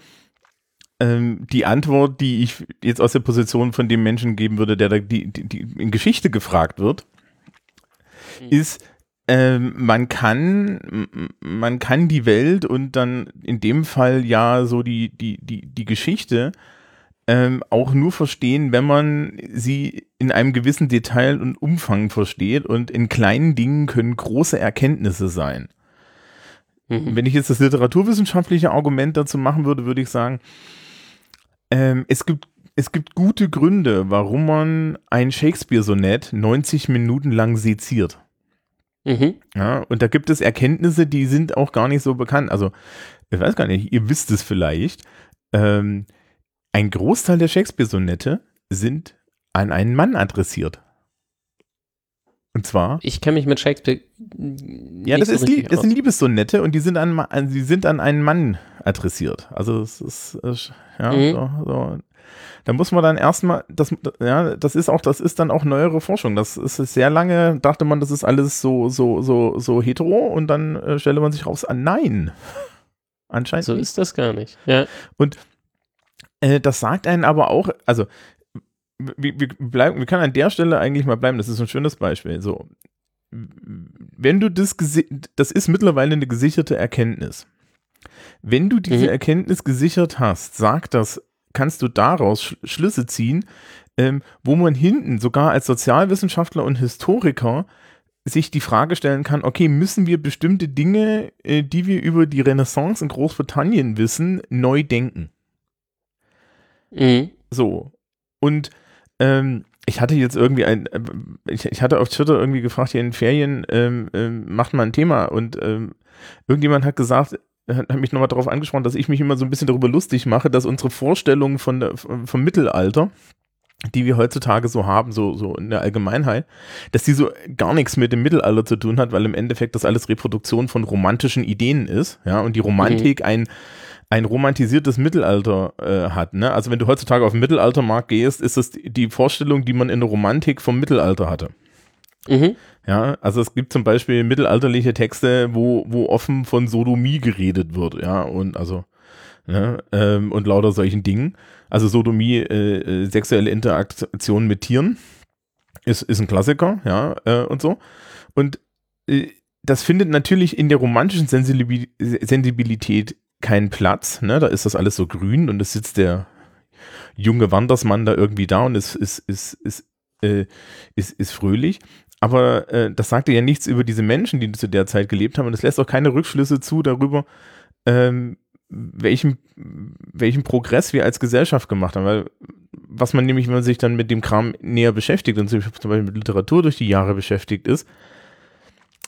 ähm, die Antwort, die ich jetzt aus der Position von dem Menschen geben würde, der da die, die, die in Geschichte gefragt wird, Mhm. ist, ähm, man kann, man kann die Welt und dann in dem Fall ja so die, die, die, die Geschichte ähm, auch nur verstehen, wenn man sie in einem gewissen Detail und Umfang versteht und in kleinen Dingen können große Erkenntnisse sein. Mhm. Wenn ich jetzt das literaturwissenschaftliche Argument dazu machen würde, würde ich sagen, ähm, es gibt es gibt gute Gründe, warum man ein Shakespeare-Sonett 90 Minuten lang seziert. Mhm. Ja, und da gibt es Erkenntnisse, die sind auch gar nicht so bekannt. Also, ich weiß gar nicht, ihr wisst es vielleicht. Ähm, ein Großteil der Shakespeare-Sonette sind an einen Mann adressiert. Und zwar, Ich kenne mich mit Shakespeare. ja, das, so ist, das sind. Liebessonette und die sind an, an, die sind an einen Mann adressiert. Also, es ist, ja, Mhm. so, so. Da muss man dann erstmal, das, ja, das ist auch, das ist dann auch neuere Forschung. Das ist sehr lange, dachte man, das ist alles so, so, so, so hetero und dann äh, stellte man sich raus, ah, nein. Anscheinend So nicht. ist das gar nicht. Ja. Äh, das sagt einen aber auch, also wir, wir, bleiben, wir können an der Stelle eigentlich mal bleiben, das ist ein schönes Beispiel. So, wenn du das, das ist mittlerweile eine gesicherte Erkenntnis. Wenn du diese Mhm. Erkenntnis gesichert hast, sagt das, kannst du daraus Sch Schlüsse ziehen, ähm, wo man hinten sogar als Sozialwissenschaftler und Historiker sich die Frage stellen kann, okay, müssen wir bestimmte Dinge, äh, die wir über die Renaissance in Großbritannien wissen, neu denken? Mhm. So. Und ähm, ich hatte jetzt irgendwie ein, äh, ich, ich hatte auf Twitter irgendwie gefragt, hier in Ferien ähm, ähm, macht man ein Thema? Und ähm, irgendjemand hat gesagt, hat, mich nochmal darauf angesprochen, dass ich mich immer so ein bisschen darüber lustig mache, dass unsere Vorstellung von der, vom Mittelalter, die wir heutzutage so haben, so, so in der Allgemeinheit, dass die so gar nichts mit dem Mittelalter zu tun hat, weil im Endeffekt das alles Reproduktion von romantischen Ideen ist, ja, und die Romantik ein ein romantisiertes Mittelalter äh, hat. Ne? Also wenn du heutzutage auf den Mittelaltermarkt gehst, ist es die Vorstellung, die man in der Romantik vom Mittelalter hatte. Mhm. Ja, also es gibt zum Beispiel mittelalterliche Texte, wo, wo offen von Sodomie geredet wird, ja, und also, ne, ähm, und lauter solchen Dingen. Also Sodomie, äh, äh, sexuelle Interaktion mit Tieren ist, ist ein Klassiker, ja, äh, und so. Und äh, das findet natürlich in der romantischen Sensibil Sensibilität keinen Platz, ne, da ist das alles so grün und es sitzt der junge Wandersmann da irgendwie da und ist, ist, ist, ist, äh, ist, ist fröhlich. Aber äh, das sagte ja nichts über diese Menschen, die zu der Zeit gelebt haben. Und es lässt auch keine Rückschlüsse zu darüber, ähm, welchen, welchen Progress wir als Gesellschaft gemacht haben. Weil was man nämlich, wenn man sich dann mit dem Kram näher beschäftigt und sich zum Beispiel mit Literatur durch die Jahre beschäftigt ist,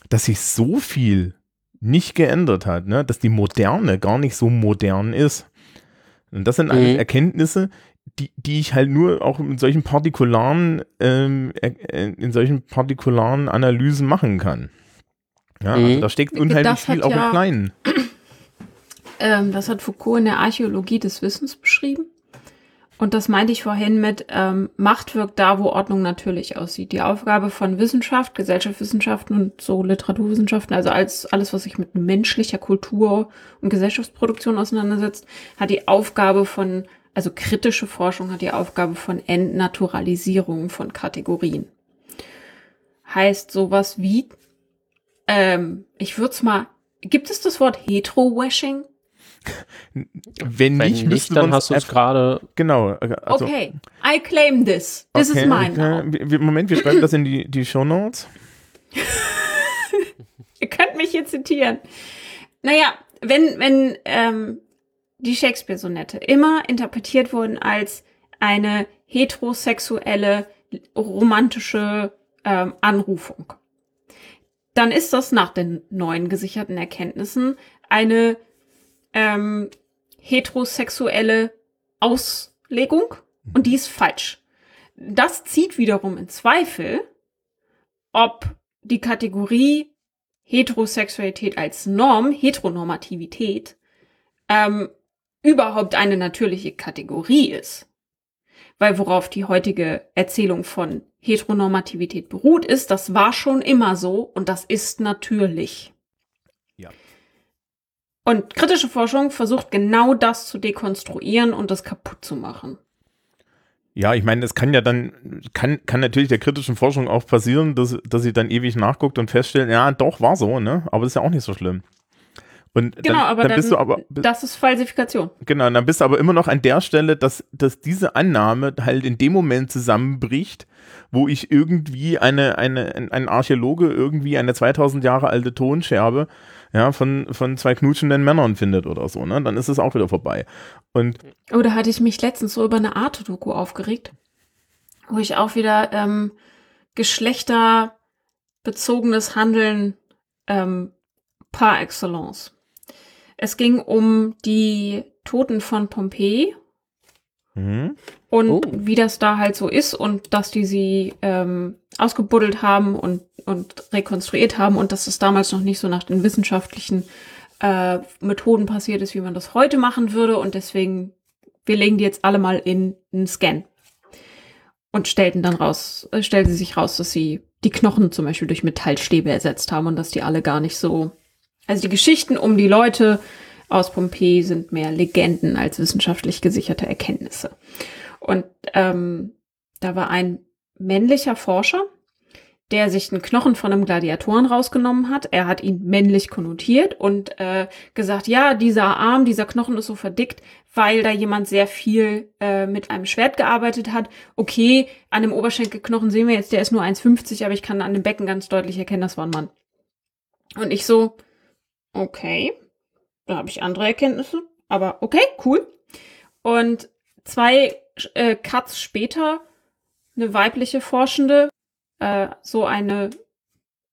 dass sich so viel nicht geändert hat, ne? dass die Moderne gar nicht so modern ist. Und das sind alles Mhm. Erkenntnisse, die, die ich halt nur auch in solchen partikularen, ähm, äh, in solchen partikularen Analysen machen kann. Ja, also Mhm. da steckt unheimlich viel auch ja- im Kleinen. *clears throat* Ähm, das hat Foucault in der Archäologie des Wissens beschrieben. Und das meinte ich vorhin mit ähm, Macht wirkt da, wo Ordnung natürlich aussieht. Die Aufgabe von Wissenschaft, Gesellschaftswissenschaften und so Literaturwissenschaften, also als alles, was sich mit menschlicher Kultur und Gesellschaftsproduktion auseinandersetzt, hat die Aufgabe von, also kritische Forschung hat die Aufgabe von Entnaturalisierung von Kategorien. Heißt sowas wie, ähm, ich würde es mal, gibt es das Wort Hetero-Washing? *laughs* Wenn Wenn nicht, nicht, dann hast du es gerade. Genau. äh, Also, okay, I claim this. This okay, is mine okay. Moment, wir schreiben das in die, die Show Notes. *laughs* Ihr könnt mich hier zitieren. Naja, wenn, wenn ähm, die Shakespeare-Sonette immer interpretiert wurden als eine heterosexuelle, romantische ähm, Anrufung, dann ist das nach den neuen gesicherten Erkenntnissen eine ähm, heterosexuelle Auslegung und die ist falsch. Das zieht wiederum in Zweifel, ob die Kategorie Heterosexualität als Norm, Heteronormativität, ähm, überhaupt eine natürliche Kategorie ist. Weil worauf die heutige Erzählung von Heteronormativität beruht, ist, das war schon immer so und das ist natürlich. Und kritische Forschung versucht genau das zu dekonstruieren und das kaputt zu machen. Ja, ich meine, es kann ja dann, kann, kann natürlich der kritischen Forschung auch passieren, dass, dass sie dann ewig nachguckt und feststellt, ja, doch, war so, ne? Aber das ist ja auch nicht so schlimm. Und Genau, dann, aber dann, dann, bist du aber, das ist Falsifikation. genau, dann bist du aber immer noch an der Stelle, dass, dass diese Annahme halt in dem Moment zusammenbricht, wo ich irgendwie eine, eine, ein ein Archäologe irgendwie eine 2000 Jahre alte Tonscherbe ja, von, von zwei knutschenden Männern findet oder so, ne? Dann ist es auch wieder vorbei. Und Oder hatte ich mich letztens so über eine Arte-Doku aufgeregt, wo ich auch wieder ähm, geschlechterbezogenes Handeln ähm, par excellence. Es ging um die Toten von Pompeji mhm. Und Oh. wie das da halt so ist und dass die sie ähm, ausgebuddelt haben und, und rekonstruiert haben und dass es damals noch nicht so nach den wissenschaftlichen äh, Methoden passiert ist, wie man das heute machen würde und deswegen, wir legen die jetzt alle mal in einen Scan. Und stellten dann raus, äh, stellte sich raus, dass sie die Knochen zum Beispiel durch Metallstäbe ersetzt haben und dass die alle gar nicht so. Also die Geschichten um die Leute aus Pompeji sind mehr Legenden als wissenschaftlich gesicherte Erkenntnisse. Und ähm, da war ein männlicher Forscher, der sich einen Knochen von einem Gladiatoren rausgenommen hat. Er hat ihn männlich konnotiert und äh, gesagt, ja, dieser Arm, dieser Knochen ist so verdickt, weil da jemand sehr viel äh, mit einem Schwert gearbeitet hat. Okay, an dem Oberschenkelknochen sehen wir jetzt, der ist nur 1,50, aber ich kann an dem Becken ganz deutlich erkennen, das war ein Mann. Und ich so, okay, da habe ich andere Erkenntnisse, aber okay, cool. Und zwei äh, Cuts später eine weibliche Forschende, äh, so eine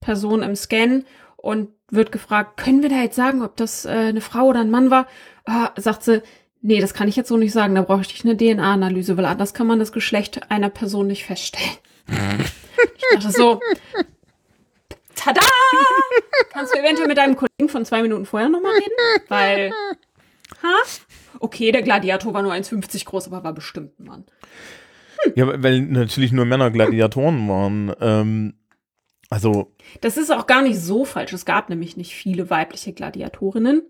Person im Scan und wird gefragt, können wir da jetzt sagen, ob das äh, eine Frau oder ein Mann war? Ah, sagt sie, nee, das kann ich jetzt so nicht sagen, da brauche ich eine DNA-Analyse, weil anders kann man das Geschlecht einer Person nicht feststellen. ich dachte so, tada! Kannst du eventuell mit deinem Kollegen von zwei Minuten vorher nochmal reden? Weil, ha? Okay, der Gladiator war nur 1,50 groß, aber war bestimmt ein Mann. Ja, weil- natürlich nur Männer Gladiatoren waren. Ähm, also, Das ist auch gar nicht so falsch. Es gab nämlich nicht viele weibliche Gladiatorinnen,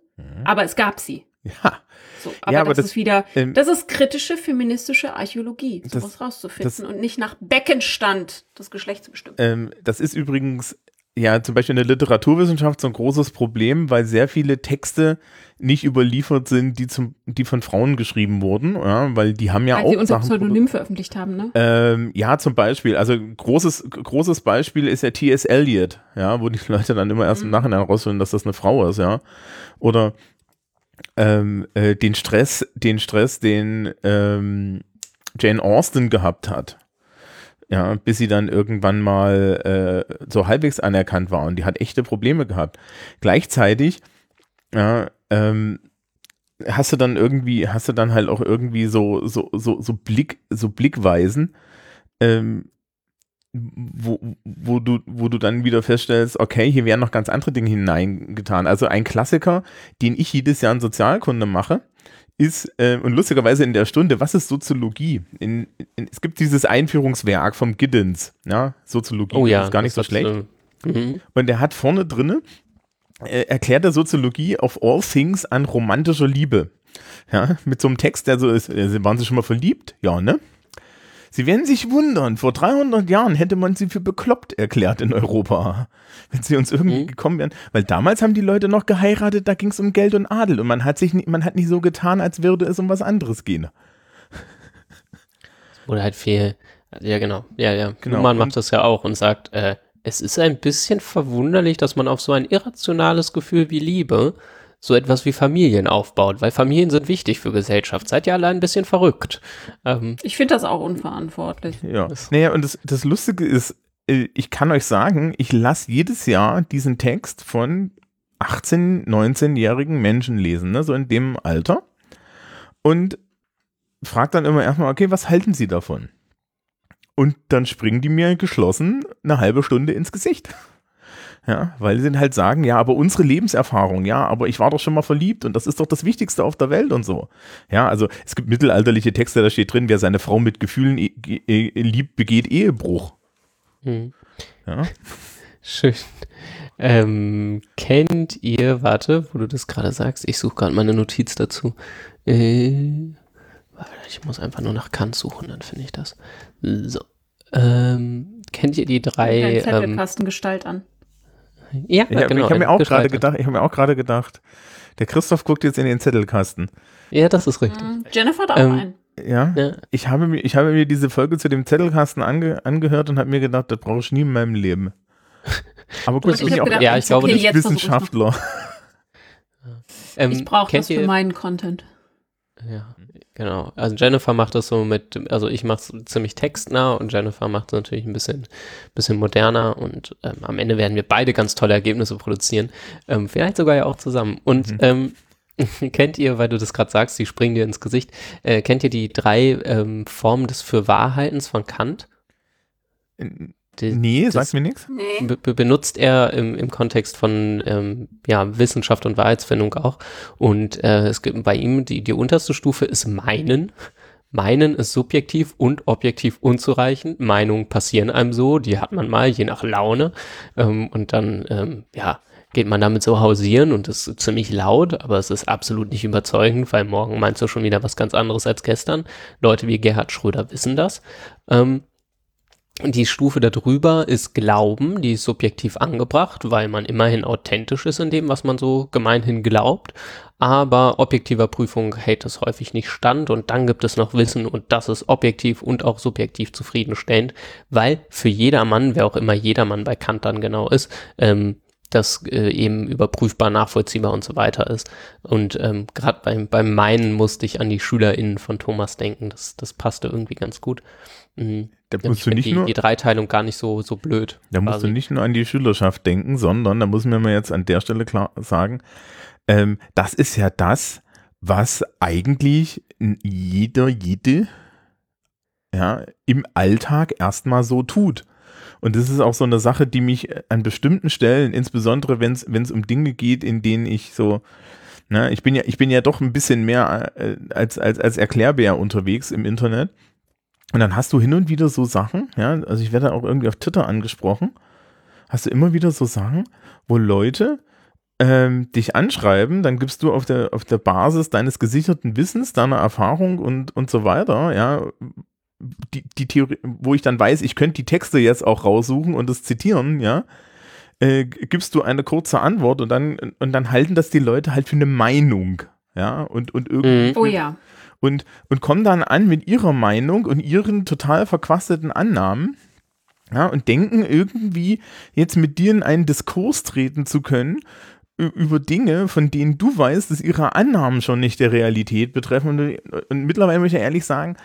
aber es gab sie. ja. So, aber, Ja, aber das, das- ist wieder, ähm, das ist kritische feministische Archäologie, Das- sowas rauszufinden und nicht nach Beckenstand das Geschlecht zu bestimmen. Ähm, das ist übrigens ja zum Beispiel in der Literaturwissenschaft so ein großes Problem, weil sehr viele Texte nicht überliefert sind, die, zum, die von Frauen geschrieben wurden, ja, weil die haben ja Weil sie auch unter Sachen. Pseudonym veröffentlicht haben, ne? Ähm, ja, zum Beispiel. Also großes, großes Beispiel ist ja T.S. Eliot, ja, wo die Leute dann immer erst im Mhm. Nachhinein rausfinden, dass das eine Frau ist, ja. Oder ähm, äh, den Stress, den Stress, den ähm, Jane Austen gehabt hat. Ja, bis sie dann irgendwann mal äh, so halbwegs anerkannt war und die hat echte Probleme gehabt. Gleichzeitig, ja, ähm, hast du dann irgendwie, hast du dann halt auch irgendwie so, so, so, so Blick, so Blickweisen, ähm, wo, wo du, wo du dann wieder feststellst, okay, hier werden noch ganz andere Dinge hineingetan. Also ein Klassiker, den ich jedes Jahr in Sozialkunde mache, ist, äh, und lustigerweise in der Stunde, was ist Soziologie? In, in, es gibt dieses Einführungswerk vom Giddens, ja, Soziologie, Oh ja. ist gar nicht so schlecht. äh, mhm. Und der hat vorne drinne äh, erklärt der Soziologie of all things an romantischer Liebe. Ja, mit so einem Text, der so ist, äh, waren Sie schon mal verliebt? Ja, ne? Sie werden sich wundern, vor 300 Jahren hätte man sie für bekloppt erklärt in Europa, wenn sie uns irgendwie Mhm. gekommen wären. Weil damals haben die Leute noch geheiratet, da ging es um Geld und Adel und man hat sich nicht, man hat nicht so getan, als würde es um was anderes gehen. Oder halt viel. Ja, genau. Ja, ja. Genau. Luhmann Und- macht das ja auch und sagt, äh, es ist ein bisschen verwunderlich, dass man auf so ein irrationales Gefühl wie Liebe so etwas wie Familien aufbaut, weil Familien sind wichtig für Gesellschaft. Seid ihr alle ein bisschen verrückt. Ähm, Ich finde das auch unverantwortlich. Ja. Das- Naja, und das, das Lustige ist, äh, ich kann euch sagen, ich lasse jedes Jahr diesen Text von 18-, 19-jährigen Menschen lesen, ne, so in dem Alter. Und frage dann immer erstmal, okay, was halten sie davon? Und dann springen die mir geschlossen eine halbe Stunde ins Gesicht. Ja, weil sie dann halt sagen, ja, aber unsere Lebenserfahrung, ja, aber ich war doch schon mal verliebt und das ist doch das Wichtigste auf der Welt und so. Ja, also es gibt mittelalterliche Texte, da steht drin, wer seine Frau mit Gefühlen e e liebt, begeht Ehebruch. hm. Ja, *laughs* Schön. Ähm, kennt ihr, warte, wo du das gerade sagst, ich suche gerade meine Notiz dazu. Äh, ich muss einfach nur nach Kant suchen, dann finde ich das. So. Ähm, kennt ihr die drei? Dein Ähm, Zettelkasten Gestalt an. Ja, Ja, genau. ich habe mir auch gerade gedacht, ich habe mir auch gerade gedacht, der Christoph guckt jetzt in den Zettelkasten. Ja, das ist richtig. Mhm. Jennifer hat auch Ähm, einen. Ja, Ja. ich habe mir, ich habe mir diese Folge zu dem Zettelkasten ange, angehört und habe mir gedacht, das brauche ich nie in meinem Leben. *laughs* Aber gut, ich bin ich auch gedacht, ja, ich glaube, okay, noch. Wissenschaftler. *laughs* Ähm, Ich brauche das für ihr- meinen Content. Ja, genau. Also Jennifer macht das so mit, also ich mache es ziemlich textnah und Jennifer macht es natürlich ein bisschen, bisschen moderner und ähm, am Ende werden wir beide ganz tolle Ergebnisse produzieren. Ähm, vielleicht sogar ja auch zusammen. Und Mhm. ähm, *laughs* kennt ihr, weil du das gerade sagst, die springen dir ins Gesicht, äh, kennt ihr die drei ähm, Formen des Fürwahrhaltens von Kant? Die, Nee, das- sagt mir nichts. Be be- benutzt er im, im Kontext von ähm, ja, Wissenschaft und Wahrheitsfindung auch. Und äh, es gibt bei ihm die, die unterste Stufe ist Meinen. Meinen ist subjektiv und objektiv unzureichend. Meinungen passieren einem so, die hat man mal, je nach Laune. Ähm, und dann, ähm, ja, geht man damit so hausieren und das ist ziemlich laut, aber es ist absolut nicht überzeugend, weil morgen meinst du schon wieder was ganz anderes als gestern. Leute wie Gerhard Schröder wissen das. Ähm, die Stufe darüber ist Glauben, die ist subjektiv angebracht, weil man immerhin authentisch ist in dem, was man so gemeinhin glaubt. Aber objektiver Prüfung hält es häufig nicht stand und dann gibt es noch Wissen und das ist objektiv und auch subjektiv zufriedenstellend, weil für jedermann, wer auch immer jedermann bei Kant dann genau ist, ähm, das äh, eben überprüfbar, nachvollziehbar und so weiter ist. Und ähm, gerade beim, beim Meinen musste ich an die SchülerInnen von Thomas denken. Das, das passte irgendwie ganz gut. Mhm. Da Ja, musst du nicht die, nur, die Dreiteilung gar nicht so, so blöd. da musst quasi. du nicht nur an die Schülerschaft denken, sondern da muss man mir jetzt an der Stelle klar sagen, ähm, das ist ja das, was eigentlich jeder, jede ja, im Alltag erstmal so tut. Und das ist auch so eine Sache, die mich an bestimmten Stellen, insbesondere wenn es um Dinge geht, in denen ich so, na, ich bin ja, ich bin ja doch ein bisschen mehr äh, als, als, als Erklärbär unterwegs im Internet. Und dann hast du hin und wieder so Sachen, ja, also ich werde auch irgendwie auf Twitter angesprochen, hast du immer wieder so Sachen, wo Leute ähm, dich anschreiben, dann gibst du auf der, auf der Basis deines gesicherten Wissens, deiner Erfahrung und, und so weiter, ja, die, die Theorie, wo ich dann weiß, ich könnte die Texte jetzt auch raussuchen und das zitieren, ja, äh, gibst du eine kurze Antwort und dann, und dann halten das die Leute halt für eine Meinung, ja, und, und irgendwie Mhm. Oh ja. Und, und kommen dann an mit ihrer Meinung und ihren total verquasteten Annahmen ja, und denken irgendwie jetzt mit dir in einen Diskurs treten zu können über Dinge, von denen du weißt, dass ihre Annahmen schon nicht der Realität betreffen. Und, und mittlerweile möchte ich ehrlich sagen,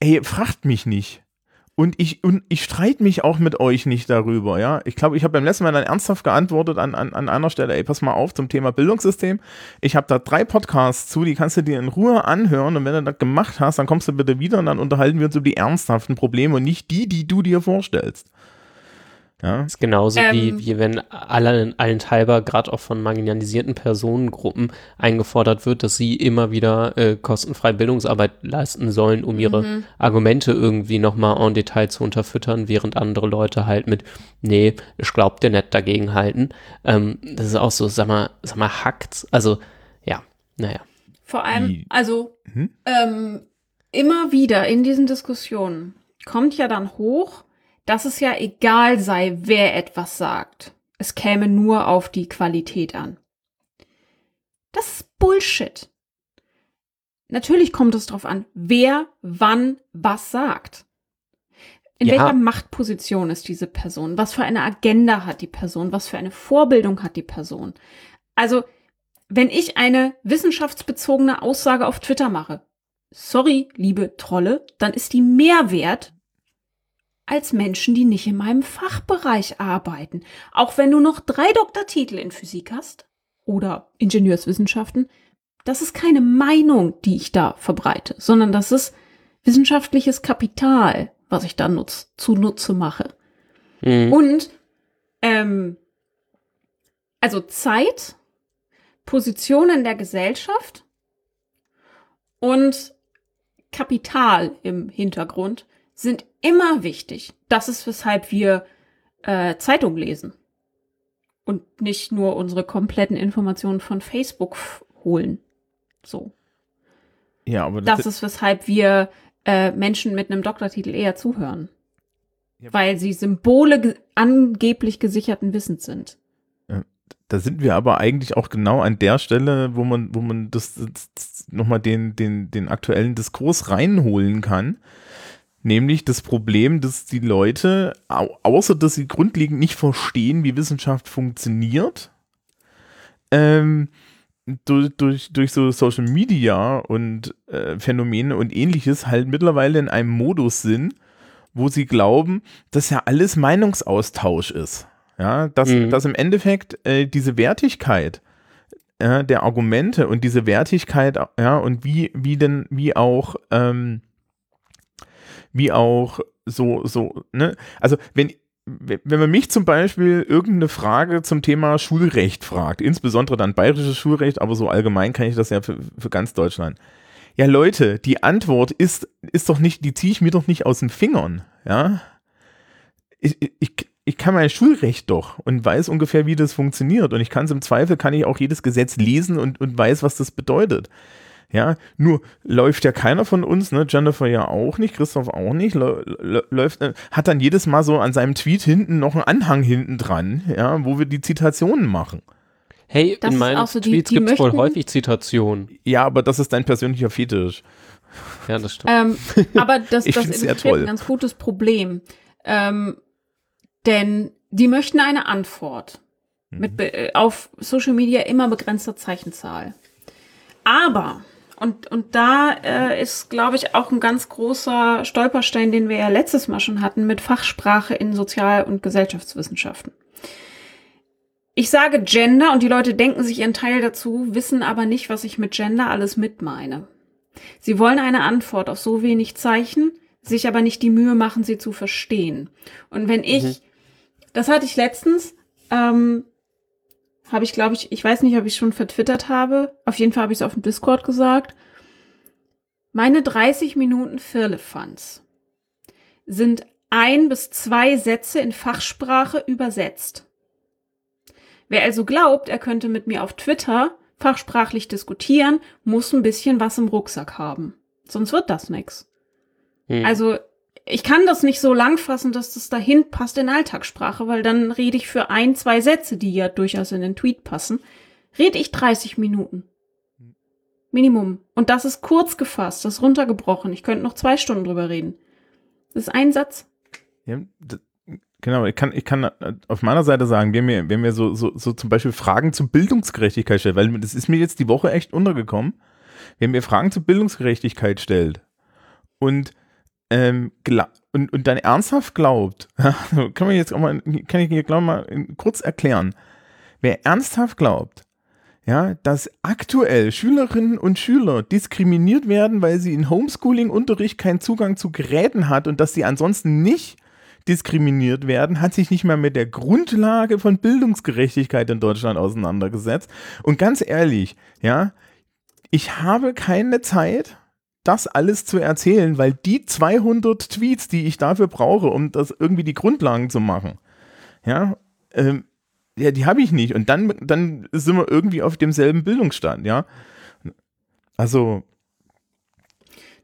ey, fragt mich nicht. Und ich, und ich streite mich auch mit euch nicht darüber, ja. Ich glaube, ich habe beim letzten Mal dann ernsthaft geantwortet an, an, an einer Stelle, ey, pass mal auf zum Thema Bildungssystem. Ich habe da drei Podcasts zu, die kannst du dir in Ruhe anhören und wenn du das gemacht hast, dann kommst du bitte wieder und dann unterhalten wir uns über die ernsthaften Probleme und nicht die, die du dir vorstellst. Ja. ist genauso wie, Ähm. wie wenn allen, allenthalber, gerade auch von marginalisierten Personengruppen eingefordert wird, dass sie immer wieder äh, kostenfrei Bildungsarbeit leisten sollen, um ihre Mhm. Argumente irgendwie nochmal en Detail zu unterfüttern, während andere Leute halt mit, nee, ich glaub dir nicht dagegen halten. Ähm, das ist auch so, sag mal, sag mal, hackt's. Also, ja, naja. Vor allem, also Mhm. ähm, immer wieder in diesen Diskussionen kommt ja dann hoch, dass es ja egal sei, wer etwas sagt. Es käme nur auf die Qualität an. Das ist Bullshit. Natürlich kommt es darauf an, wer wann was sagt. In Ja. welcher Machtposition ist diese Person? Was für eine Agenda hat die Person? Was für eine Vorbildung hat die Person? Also, wenn ich eine wissenschaftsbezogene Aussage auf Twitter mache, sorry, liebe Trolle, dann ist die mehr wert als Menschen, die nicht in meinem Fachbereich arbeiten. Auch wenn du noch drei Doktortitel in Physik hast oder Ingenieurswissenschaften, das ist keine Meinung, die ich da verbreite, sondern das ist wissenschaftliches Kapital, was ich da nutz, zunutze mache. Mhm. Und ähm, also Zeit, Position in der Gesellschaft und Kapital im Hintergrund sind immer wichtig. Das ist, weshalb wir äh, Zeitung lesen. und nicht nur unsere kompletten Informationen von Facebook holen. So. Ja, aber Das ist, weshalb wir äh, Menschen mit einem Doktortitel eher zuhören. Ja. Weil sie Symbole ge angeblich gesicherten Wissens sind. da sind wir aber eigentlich auch genau an der Stelle, wo man, wo man das, das nochmal den, den, den aktuellen Diskurs reinholen kann. Nämlich das Problem, dass die Leute, au außer dass sie grundlegend nicht verstehen, wie Wissenschaft funktioniert, ähm, durch, durch, durch so Social Media und äh, Phänomene und ähnliches halt mittlerweile in einem Modus sind, wo sie glauben, dass ja alles Meinungsaustausch ist. Ja, dass, Mhm. dass im Endeffekt äh, diese Wertigkeit äh, der Argumente und diese Wertigkeit, ja, und wie, wie denn, wie auch, ähm, wie auch so, so, ne, also wenn, wenn man mich zum Beispiel irgendeine Frage zum Thema Schulrecht fragt, insbesondere dann bayerisches Schulrecht, aber so allgemein kann ich das ja für, für ganz Deutschland. Ja, Leute, die Antwort ist, ist doch nicht, die ziehe ich mir doch nicht aus den Fingern, ja. Ich, ich, ich kann mein Schulrecht doch und weiß ungefähr, wie das funktioniert. Und ich kann es im Zweifel, kann ich auch jedes Gesetz lesen und, und weiß, was das bedeutet. Ja, nur läuft ja keiner von uns, ne, Jennifer ja auch nicht, Christoph auch nicht, lä- lä- läuft, äh, hat dann jedes Mal so an seinem Tweet hinten noch einen Anhang hinten dran, ja, wo wir die Zitationen machen. Hey, Das in meinen so, Tweets gibt es wohl häufig Zitationen. Ja, aber das ist dein persönlicher Fetisch. Ja, das stimmt. Ähm, aber *laughs* das, das illustriert ein ganz gutes Problem. Ähm, denn die möchten eine Antwort mit be äh, auf Social Media immer begrenzter Zeichenzahl. Aber, und, und da äh, ist, glaube ich, auch ein ganz großer Stolperstein, den wir ja letztes Mal schon hatten, mit Fachsprache in Sozial- und Gesellschaftswissenschaften. Ich sage Gender und die Leute denken sich ihren Teil dazu, wissen aber nicht, was ich mit Gender alles mit meine. Sie wollen eine Antwort auf so wenig Zeichen, sich aber nicht die Mühe machen, sie zu verstehen. Und wenn ich, das hatte ich letztens, ähm, habe ich, glaube ich, ich weiß nicht, ob ich schon vertwittert habe. Auf jeden Fall habe ich es auf dem Discord gesagt. Meine 30 Minuten Firlefanz sind ein bis zwei Sätze in Fachsprache übersetzt. Wer also glaubt, er könnte mit mir auf Twitter fachsprachlich diskutieren, muss ein bisschen was im Rucksack haben. Sonst wird das nix. Hm. Also ich kann das nicht so lang fassen, dass das dahin passt in Alltagssprache, weil dann rede ich für ein, zwei Sätze, die ja durchaus in den Tweet passen, rede ich 30 Minuten. Minimum. Und das ist kurz gefasst, das ist runtergebrochen. Ich könnte noch zwei Stunden drüber reden. Das ist ein Satz. Ja, d- genau, ich kann, ich kann äh, auf meiner Seite sagen, wenn mir, wenn mir so, so, so zum Beispiel Fragen zur Bildungsgerechtigkeit stellt, weil das ist mir jetzt die Woche echt untergekommen, wenn mir Fragen zur Bildungsgerechtigkeit stellt und ähm, und, und dann ernsthaft glaubt, *laughs* kann man jetzt auch mal, kann ich hier glaube mal kurz erklären, wer ernsthaft glaubt, ja, dass aktuell Schülerinnen und Schüler diskriminiert werden, weil sie in Homeschooling-Unterricht keinen Zugang zu Geräten hat und dass sie ansonsten nicht diskriminiert werden, hat sich nicht mal mit der Grundlage von Bildungsgerechtigkeit in Deutschland auseinandergesetzt. Und ganz ehrlich, ja, ich habe keine Zeit, das alles zu erzählen, weil die 200 Tweets, die ich dafür brauche, um das irgendwie die Grundlagen zu machen, ja, ähm, ja, die habe ich nicht. Und dann, dann sind wir irgendwie auf demselben Bildungsstand, ja. Also,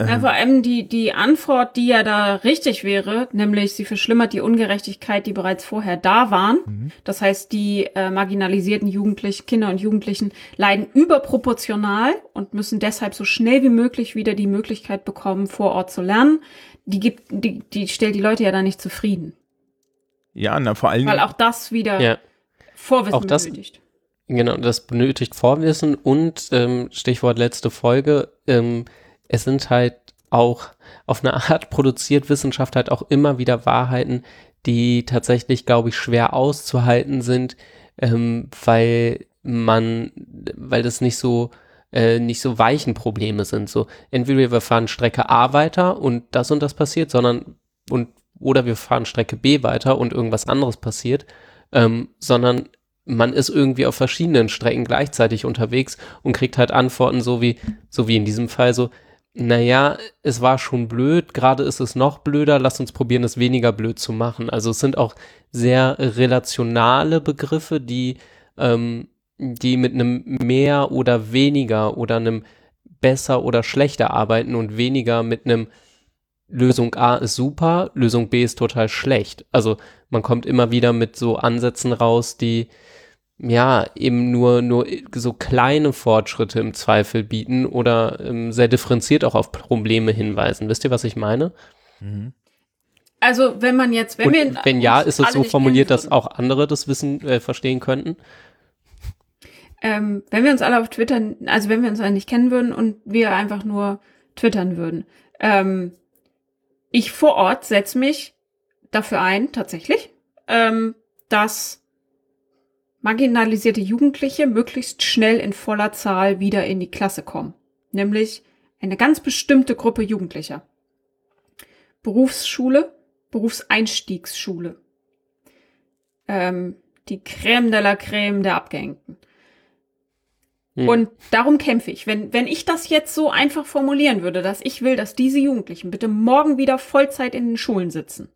Ja, vor allem die, die Antwort, die ja da richtig wäre, nämlich sie verschlimmert die Ungerechtigkeit, die bereits vorher da waren. Das heißt, die äh, marginalisierten Jugendlichen, Kinder und Jugendlichen leiden überproportional und müssen deshalb so schnell wie möglich wieder die Möglichkeit bekommen, vor Ort zu lernen. Die gibt, die, die stellt die Leute ja da nicht zufrieden. ja, na, vor allem. Weil auch das wieder ja. Vorwissen auch das- benötigt. Genau, das benötigt Vorwissen und ähm, Stichwort letzte Folge, ähm, es sind halt auch auf eine Art produziert Wissenschaft halt auch immer wieder Wahrheiten, die tatsächlich, glaube ich, schwer auszuhalten sind, ähm, weil man, weil das nicht so äh, nicht so weichen Probleme sind. So entweder wir fahren Strecke A weiter und das und das passiert, sondern und oder wir fahren Strecke B weiter und irgendwas anderes passiert, ähm, sondern man ist irgendwie auf verschiedenen Strecken gleichzeitig unterwegs und kriegt halt Antworten so wie, so wie in diesem Fall so, naja, es war schon blöd, gerade ist es noch blöder, lass uns probieren, es weniger blöd zu machen. Also es sind auch sehr relationale Begriffe, die, ähm, die mit einem mehr oder weniger oder einem besser oder schlechter arbeiten und weniger mit einem Lösung A ist super, Lösung B ist total schlecht. Also man kommt immer wieder mit so Ansätzen raus, die ja, eben nur, nur so kleine Fortschritte im Zweifel bieten oder ähm, sehr differenziert auch auf Probleme hinweisen. Wisst ihr, was ich meine? Mhm. Also, wenn man jetzt, wenn Und wir. wenn ja, ist es so formuliert, dass auch andere das Wissen äh, verstehen könnten? Ähm, wenn wir uns alle auf Twitter, also wenn wir uns alle nicht kennen würden und wir einfach nur twittern würden. Ähm, ich vor Ort setze mich dafür ein, tatsächlich, ähm, dass marginalisierte Jugendliche möglichst schnell in voller Zahl wieder in die Klasse kommen. Nämlich eine ganz bestimmte Gruppe Jugendlicher. Berufsschule, Berufseinstiegsschule. Ähm, die Crème de la Crème der Abgehängten. Hm. Und darum kämpfe ich. Wenn, wenn ich das jetzt so einfach formulieren würde, dass ich will, dass diese Jugendlichen bitte morgen wieder Vollzeit in den Schulen sitzen.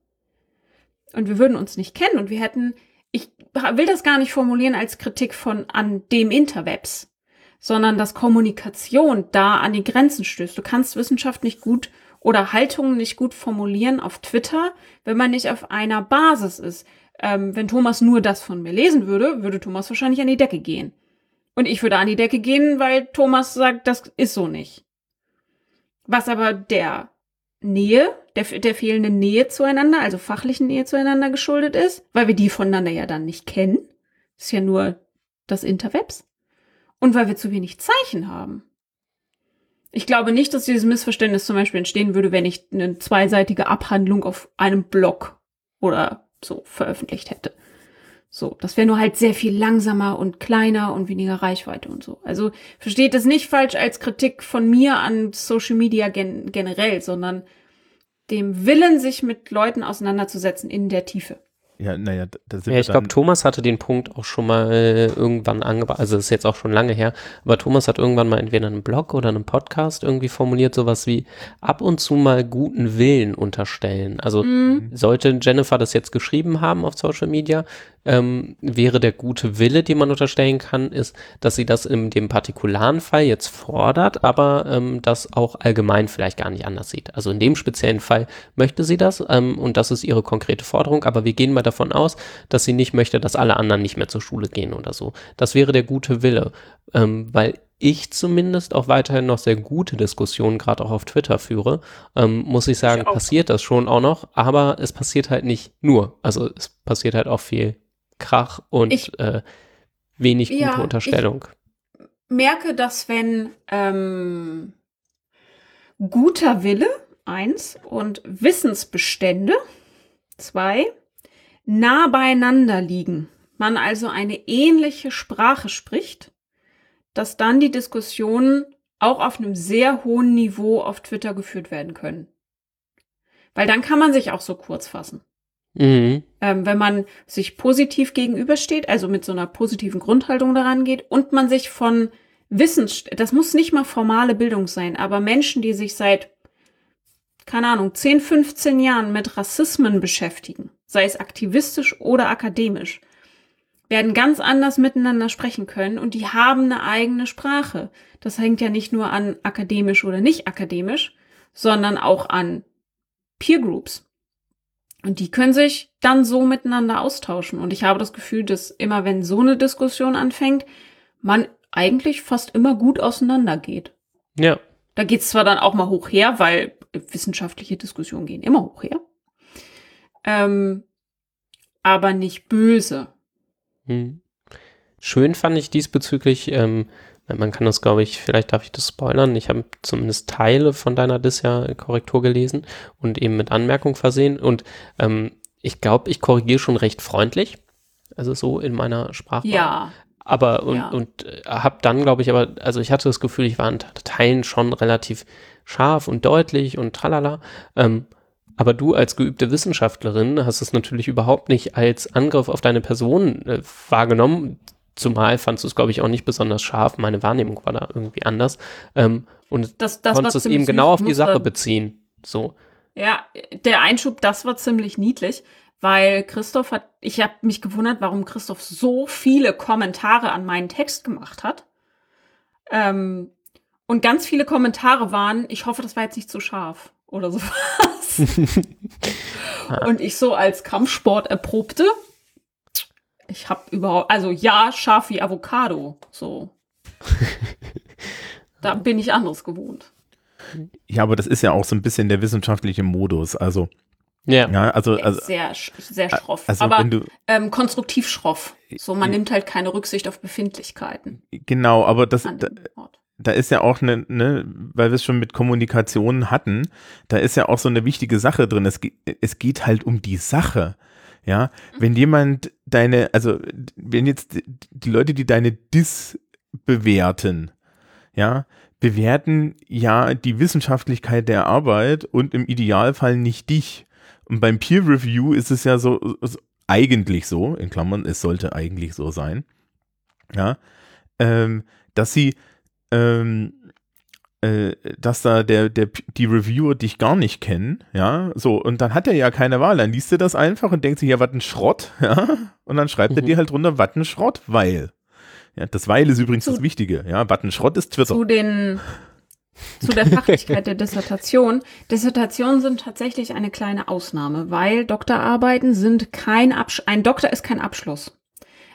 Und wir würden uns nicht kennen und wir hätten, ich will das gar nicht formulieren als Kritik von an dem Interwebs, sondern dass Kommunikation da an die Grenzen stößt. Du kannst Wissenschaft nicht gut oder Haltungen nicht gut formulieren auf Twitter, wenn man nicht auf einer Basis ist. Ähm, wenn Thomas nur das von mir lesen würde, würde Thomas wahrscheinlich an die Decke gehen. Und ich würde an die Decke gehen, weil Thomas sagt, das ist so nicht. Was aber der Nähe, der, der fehlenden Nähe zueinander, also fachlichen Nähe zueinander geschuldet ist, weil wir die voneinander ja dann nicht kennen. Ist ja nur das Interwebs. Und weil wir zu wenig Zeichen haben. Ich glaube nicht, dass dieses Missverständnis zum Beispiel entstehen würde, wenn ich eine zweiseitige Abhandlung auf einem Blog oder so veröffentlicht hätte. So, das wäre nur halt sehr viel langsamer und kleiner und weniger Reichweite und so. Also versteht es nicht falsch als Kritik von mir an Social Media gen generell, sondern dem Willen, sich mit Leuten auseinanderzusetzen in der Tiefe. Ja, naja, da- sind Ja, ich glaube, Thomas hatte den Punkt auch schon mal äh, irgendwann angebracht, also das ist jetzt auch schon lange her, aber Thomas hat irgendwann mal entweder in einem Blog oder einem Podcast irgendwie formuliert, sowas wie ab und zu mal guten Willen unterstellen. Also Mhm. sollte Jennifer das jetzt geschrieben haben auf Social Media, ähm, wäre der gute Wille, den man unterstellen kann, ist, dass sie das in dem partikularen Fall jetzt fordert, aber ähm, das auch allgemein vielleicht gar nicht anders sieht. Also in dem speziellen Fall möchte sie das ähm, und das ist ihre konkrete Forderung, aber wir gehen mal davon aus, dass sie nicht möchte, dass alle anderen nicht mehr zur Schule gehen oder so. Das wäre der gute Wille, ähm, weil ich zumindest auch weiterhin noch sehr gute Diskussionen gerade auch auf Twitter führe, ähm, muss ich sagen, auch. passiert das schon auch noch, aber es passiert halt nicht nur. Also es passiert halt auch viel Krach und Ich- äh, wenig Ja, gute ich- Unterstellung. merke, dass wenn ähm, guter Wille, eins, und Wissensbestände, zwei, nah beieinander liegen, man also eine ähnliche Sprache spricht, dass dann die Diskussionen auch auf einem sehr hohen Niveau auf Twitter geführt werden können. Weil dann kann man sich auch so kurz fassen. Mhm. Ähm, wenn man sich positiv gegenübersteht, also mit so einer positiven Grundhaltung daran geht und man sich von Wissens, das muss nicht mal formale Bildung sein, aber Menschen, die sich seit, keine Ahnung, 10, 15 Jahren mit Rassismen beschäftigen, sei es aktivistisch oder akademisch, werden ganz anders miteinander sprechen können und die haben eine eigene Sprache. Das hängt ja nicht nur an akademisch oder nicht akademisch, sondern auch an Peer Groups. Und die können sich dann so miteinander austauschen. Und ich habe das Gefühl, dass immer wenn so eine Diskussion anfängt, man eigentlich fast immer gut auseinandergeht. Ja. Da geht's zwar dann auch mal hoch her, weil wissenschaftliche Diskussionen gehen immer hoch her. Ähm, aber nicht böse. Hm. Schön fand ich diesbezüglich, ähm, man kann das, glaube ich, vielleicht darf ich das spoilern. Ich habe zumindest Teile von deiner Dis-Ja-Korrektur gelesen und eben mit Anmerkung versehen. Und ähm, ich glaube, ich korrigiere schon recht freundlich. Also so in meiner Sprache. Ja. Aber und, Ja. und äh, habe dann, glaube ich, aber, also ich hatte das Gefühl, ich war in Teilen schon relativ scharf und deutlich und tralala. Ähm, aber du als geübte Wissenschaftlerin hast es natürlich überhaupt nicht als Angriff auf deine Person äh, wahrgenommen. zumal fandst du es, glaube ich, auch nicht besonders scharf. Meine Wahrnehmung war da irgendwie anders. Ähm, und Das, das konntest es eben genau auf die Sache beziehen. So. Ja, der Einschub, das war ziemlich niedlich, weil Christoph hat, ich habe mich gewundert, warum Christoph so viele Kommentare an meinen Text gemacht hat. Ähm, und ganz viele Kommentare waren, ich hoffe, das war jetzt nicht zu scharf oder sowas. *laughs* *laughs* und ich so als Kampfsport erprobte, ich habe überhaupt, also ja, scharf wie Avocado, so. *laughs* da bin ich anderes gewohnt. Ja, aber das ist ja auch so ein bisschen der wissenschaftliche Modus. Also, Ja. ja, also, also, sehr, sehr schroff. also aber du, ähm, konstruktiv schroff. So, man nimmt halt keine Rücksicht auf Befindlichkeiten genau, aber das, da, ist ja auch eine, ne, weil wir es schon mit Kommunikation hatten, da ist ja auch so eine wichtige Sache drin. Es, es geht halt um die Sache. Ja, wenn jemand deine, also wenn jetzt die- die Leute, die deine Dis bewerten, ja, bewerten ja die Wissenschaftlichkeit der Arbeit und im Idealfall nicht dich. Und beim Peer Review ist es ja so, so eigentlich so, in Klammern, es sollte eigentlich so sein, ja, ähm, dass sie ähm, äh, dass da der, der, die Reviewer dich gar nicht kennen, ja, so, und dann hat er ja keine Wahl, dann liest er das einfach und denkt sich, ja, was ein Schrott, *laughs* ja, und dann schreibt er Mhm. dir halt drunter, was ein Schrott, weil. Ja, das Weil ist übrigens Zu- das Wichtige, ja, was ein Schrott ist Twitter. Zu den, zu der Fachlichkeit der Dissertation. Dissertationen sind tatsächlich eine kleine Ausnahme, weil Doktorarbeiten sind kein Absch ein Doktor ist kein Abschluss.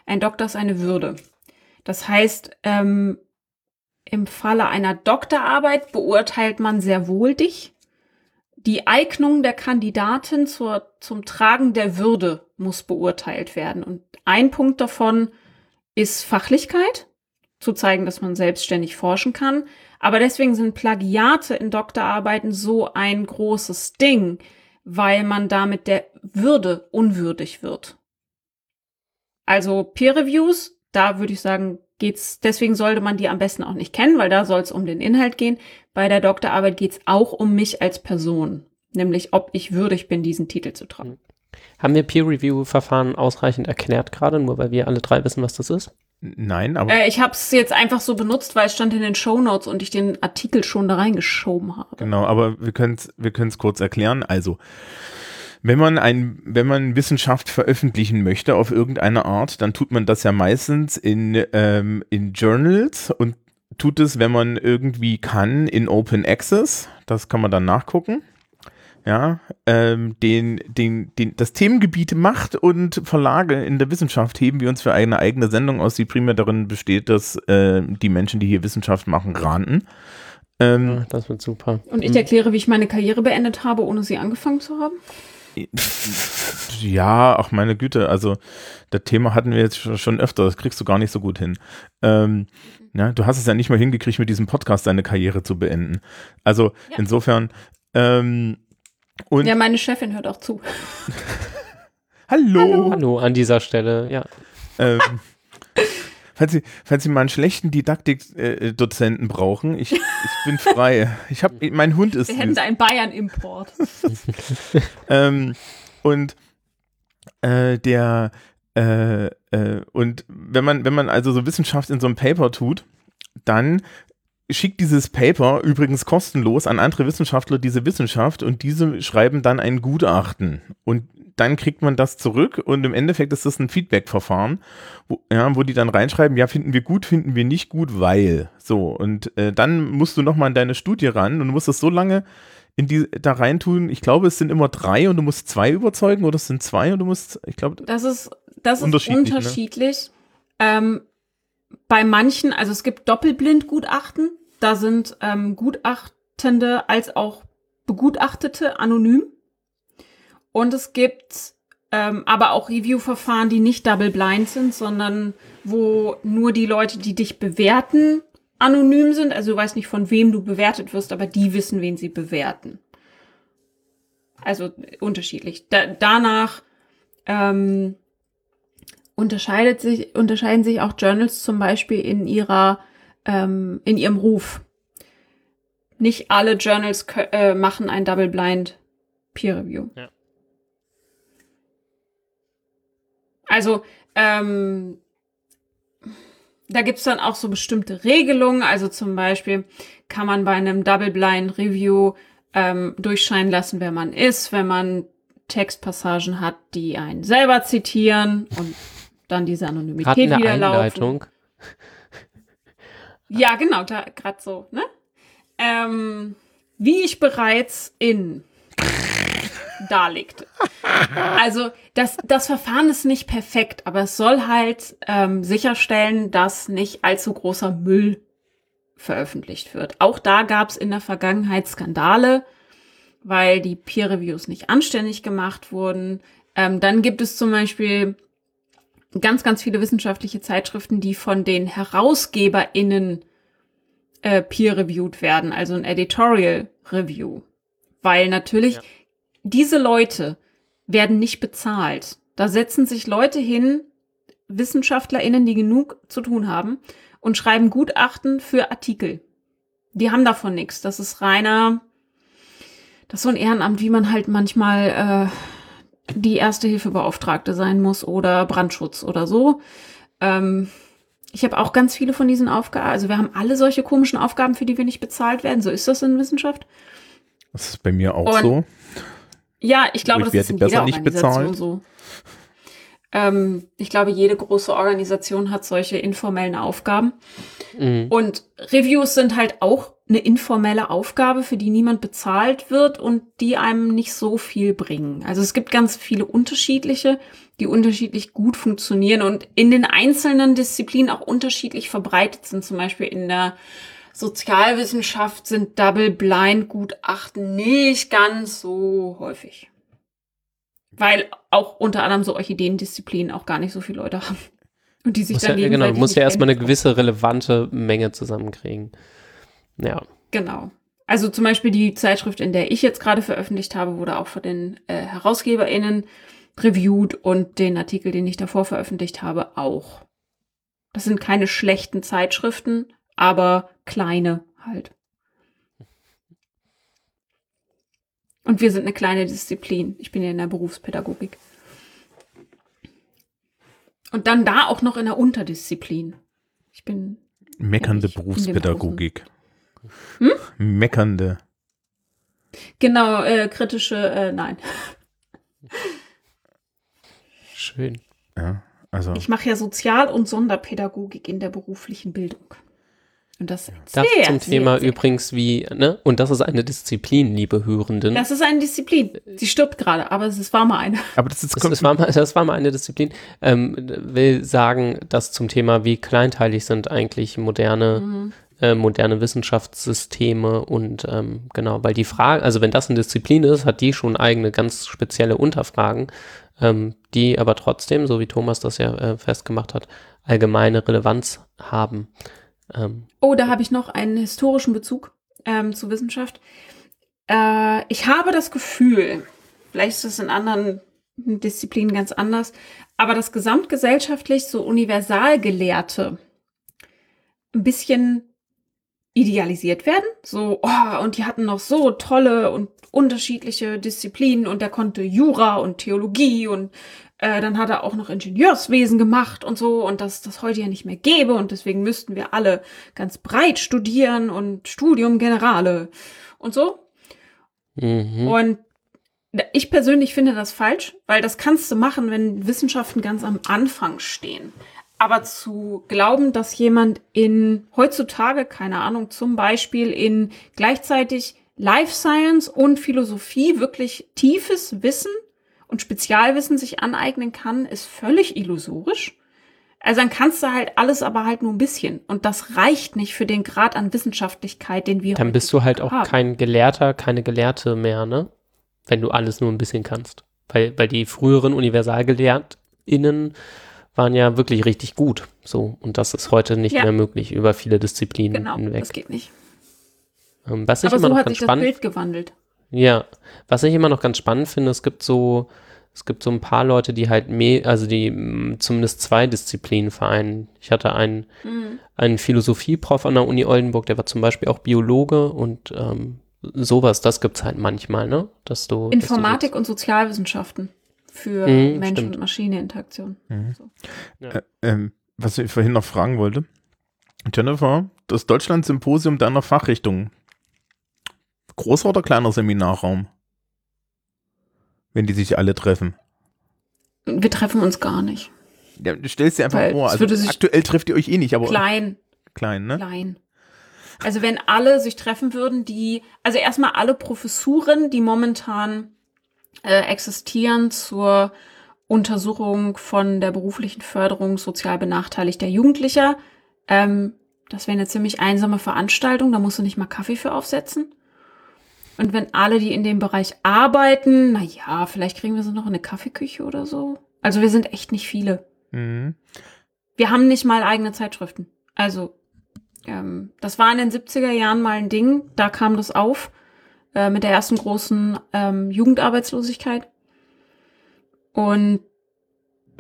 Ein Doktor ist eine Würde. Das heißt, ähm, im Falle einer Doktorarbeit beurteilt man sehr wohl dich. Die Eignung der Kandidatin zur, zum Tragen der Würde muss beurteilt werden. Und ein Punkt davon ist Fachlichkeit, zu zeigen, dass man selbstständig forschen kann. Aber deswegen sind Plagiate in Doktorarbeiten so ein großes Ding, weil man damit der Würde unwürdig wird. Also Peer Reviews, da würde ich sagen, geht's, deswegen sollte man die am besten auch nicht kennen, weil da soll es um den Inhalt gehen. Bei der Doktorarbeit geht's auch um mich als Person, nämlich ob ich würdig bin, diesen Titel zu tragen. Haben wir Peer-Review-Verfahren ausreichend erklärt gerade, nur weil wir alle drei wissen, was das ist? Nein, aber Äh, ich habe es jetzt einfach so benutzt, weil es stand in den Show Notes und ich den Artikel schon da reingeschoben habe. Genau, aber wir können es wir können's kurz erklären. Also, wenn man ein, wenn man Wissenschaft veröffentlichen möchte auf irgendeine Art, dann tut man das ja meistens in, ähm, in Journals und tut es, wenn man irgendwie kann, in Open Access. Das kann man dann nachgucken. Ja, ähm, den, den, den, das Themengebiet Macht und Verlage in der Wissenschaft heben wir uns für eine eigene Sendung aus, die primär darin besteht, dass äh, die Menschen, die hier Wissenschaft machen, ranten. Ähm, Ja, das wird super. Und ich erkläre, wie ich meine Karriere beendet habe, ohne sie angefangen zu haben. Ja, ach meine Güte, also das Thema hatten wir jetzt schon- öfter, das kriegst du gar nicht so gut hin. Ähm, ja, du hast es ja nicht mal hingekriegt, mit diesem Podcast deine Karriere zu beenden. Also Ja. insofern, ähm, und Ja, meine Chefin hört auch zu. *laughs* hallo, Hallo an dieser Stelle, ja. Ähm, falls, Sie, falls Sie mal einen schlechten Didaktik-Dozenten brauchen, ich, ich bin *laughs* frei. Ich hab, mein Hund ist Wir hätten da einen Bayern-Import. *laughs* ähm, und äh, der äh, äh, und wenn man wenn man also so Wissenschaft in so einem Paper tut, dann schickt dieses Paper übrigens kostenlos an andere Wissenschaftler diese Wissenschaft und diese schreiben dann ein Gutachten und dann kriegt man das zurück und im Endeffekt ist das ein Feedback-Verfahren, wo, ja, wo die dann reinschreiben, ja, finden wir gut, finden wir nicht gut, weil. So, und äh, dann musst du nochmal in deine Studie ran und du musst das so lange in die da reintun. Ich glaube, es sind immer drei und du musst zwei überzeugen oder es sind zwei und du musst, ich glaube, Das ist, das ist Unterschiedlich, unterschiedlich. ne? Ähm, bei manchen, also es gibt Doppelblindgutachten, da sind ähm, Gutachtende als auch Begutachtete anonym. Und es gibt ähm, aber auch Review-Verfahren, die nicht double blind sind, sondern wo nur die Leute, die dich bewerten, anonym sind. Also du weißt nicht, von wem du bewertet wirst, aber die wissen, wen sie bewerten. Also unterschiedlich. Da, danach ähm, unterscheidet sich, unterscheiden sich auch Journals zum Beispiel in ihrer, ähm, in ihrem Ruf. Nicht alle Journals äh, machen ein Double Blind Peer Review. Ja. Also, ähm, da gibt's dann auch so bestimmte Regelungen. Also zum Beispiel kann man bei einem Double-Blind-Review ähm, durchscheinen lassen, wer man ist, wenn man Textpassagen hat, die einen selber zitieren und dann diese Anonymität Gerade in der wieder laufen. Einleitung. *laughs* Ja, genau, gerade so, ne? Ähm, wie ich bereits in darlegte. Also das, das Verfahren ist nicht perfekt, aber es soll halt ähm, sicherstellen, dass nicht allzu großer Müll veröffentlicht wird. Auch da gab es in der Vergangenheit Skandale, weil die Peer-Reviews nicht anständig gemacht wurden. Ähm, dann gibt es zum Beispiel ganz, ganz viele wissenschaftliche Zeitschriften, die von den HerausgeberInnen äh, peer-reviewed werden, also ein Editorial Review. Weil natürlich Ja. Diese Leute werden nicht bezahlt. Da setzen sich Leute hin, WissenschaftlerInnen, die genug zu tun haben, und schreiben Gutachten für Artikel. Die haben davon nichts. Das ist reiner, das ist so ein Ehrenamt, wie man halt manchmal äh, die Erste-Hilfe-Beauftragte sein muss oder Brandschutz oder so. Ähm, ich habe auch ganz viele von diesen Aufgaben, also wir haben alle solche komischen Aufgaben, für die wir nicht bezahlt werden. So ist das in Wissenschaft. Das ist bei mir auch Und- so. Ja, ich glaube, ich das ist in jeder nicht Organisation bezahlt. so. Ähm, ich glaube, jede große Organisation hat solche informellen Aufgaben. Mhm. Und Reviews sind halt auch eine informelle Aufgabe, für die niemand bezahlt wird und die einem nicht so viel bringen. Also es gibt ganz viele unterschiedliche, die unterschiedlich gut funktionieren und in den einzelnen Disziplinen auch unterschiedlich verbreitet sind. Zum Beispiel in der Sozialwissenschaft sind Double-Blind-Gutachten nicht ganz so häufig. Weil auch unter anderem so Orchideendisziplinen auch gar nicht so viele Leute haben. Und die sich Muss dann ja, genau, musst ja erstmal eine gewisse relevante Menge zusammenkriegen. Ja. Genau. Also zum Beispiel die Zeitschrift, in der ich jetzt gerade veröffentlicht habe, wurde auch von den äh, HerausgeberInnen reviewed und den Artikel, den ich davor veröffentlicht habe, auch. Das sind keine schlechten Zeitschriften, aber kleine halt. Und wir sind eine kleine Disziplin. Ich bin ja in der Berufspädagogik. Und dann da auch noch in der Unterdisziplin. Ich bin Meckernde ich Berufspädagogik. Hm? Meckernde. genau äh, kritische, äh, nein. Schön. Ja, also Ich mache ja Sozial- und Sonderpädagogik in der beruflichen Bildung. Und das, Das sehr, zum Thema sehr. übrigens wie, ne? Und das ist eine Disziplin, liebe Hörenden. Das ist eine Disziplin. Sie stirbt gerade, aber es ist- war mal eine. aber das, ist, Das, das, war mal, das war mal eine Disziplin. Ähm, will sagen, dass zum Thema, wie kleinteilig sind eigentlich moderne, Mhm. äh, moderne Wissenschaftssysteme und ähm, genau, weil die Frage, also wenn das eine Disziplin ist, hat die schon eigene ganz spezielle Unterfragen, ähm, die aber trotzdem, so wie Thomas das ja äh, festgemacht hat, allgemeine Relevanz haben. Ähm, Oh, da habe ich noch einen historischen Bezug ähm, zu Wissenschaft. Äh, ich habe das Gefühl, vielleicht ist es in anderen Disziplinen ganz anders, aber dass gesamtgesellschaftlich so Universalgelehrte ein bisschen idealisiert werden. So, oh, und die hatten noch so tolle und unterschiedliche Disziplinen und der konnte Jura und Theologie und äh, dann hat er auch noch Ingenieurswesen gemacht und so und dass das heute ja nicht mehr gäbe und deswegen müssten wir alle ganz breit studieren und Studium Generale und so. mhm. Und ich persönlich finde das falsch, weil das kannst du machen, wenn Wissenschaften ganz am Anfang stehen. Aber zu glauben, dass jemand in heutzutage, keine Ahnung, zum Beispiel in gleichzeitig Life Science und Philosophie wirklich tiefes Wissen und Spezialwissen sich aneignen kann, ist völlig illusorisch. Also dann kannst du halt alles, aber halt nur ein bisschen. Und das reicht nicht für den Grad an Wissenschaftlichkeit, den wir Dann bist du halt auch haben. kein Gelehrter, keine Gelehrte mehr, ne? Wenn du alles nur ein bisschen kannst. Weil, weil die früheren UniversalgelehrtInnen waren ja wirklich richtig gut. So. Und das ist heute nicht Ja. mehr möglich über viele Disziplinen Genau, hinweg. das geht nicht. Ähm, was ich Aber immer so noch hat ganz sich das spannend Bild gewandelt. Ja, was ich immer noch ganz spannend finde, es gibt so, es gibt so ein paar Leute, die halt mehr, also die mm, zumindest zwei Disziplinen vereinen. Ich hatte einen, Mhm. einen Philosophieprof an der Uni Oldenburg, der war zum Beispiel auch Biologe und ähm, sowas, das gibt's halt manchmal, ne? Dass du, dass du Informatik und Sozialwissenschaften für Mhm, Mensch- stimmt. und Maschineninteraktion. Mhm. So. äh, ähm, was ich vorhin noch fragen wollte, Jennifer, das Deutschland-Symposium deiner Fachrichtung. Großer oder kleiner Seminarraum? Wenn die sich alle treffen. Wir treffen uns gar nicht. Ja, du stellst dir einfach Weil vor. Also aktuell trefft ihr euch eh nicht, aber Klein, klein, ne? klein. Also wenn alle sich treffen würden, die, also erstmal alle Professuren, die momentan äh, existieren zur Untersuchung von der beruflichen Förderung sozial benachteiligter Jugendlicher, ähm, das wäre eine ziemlich einsame Veranstaltung, da musst du nicht mal Kaffee für aufsetzen. Und wenn alle, die in dem Bereich arbeiten, na ja, vielleicht kriegen wir so noch in eine Kaffeeküche oder so. Also wir sind echt nicht viele. Mhm. Wir haben nicht mal eigene Zeitschriften. Also, ähm, das war in den 70er Jahren mal ein Ding. Da kam das auf äh, mit der ersten großen ähm, Jugendarbeitslosigkeit. Und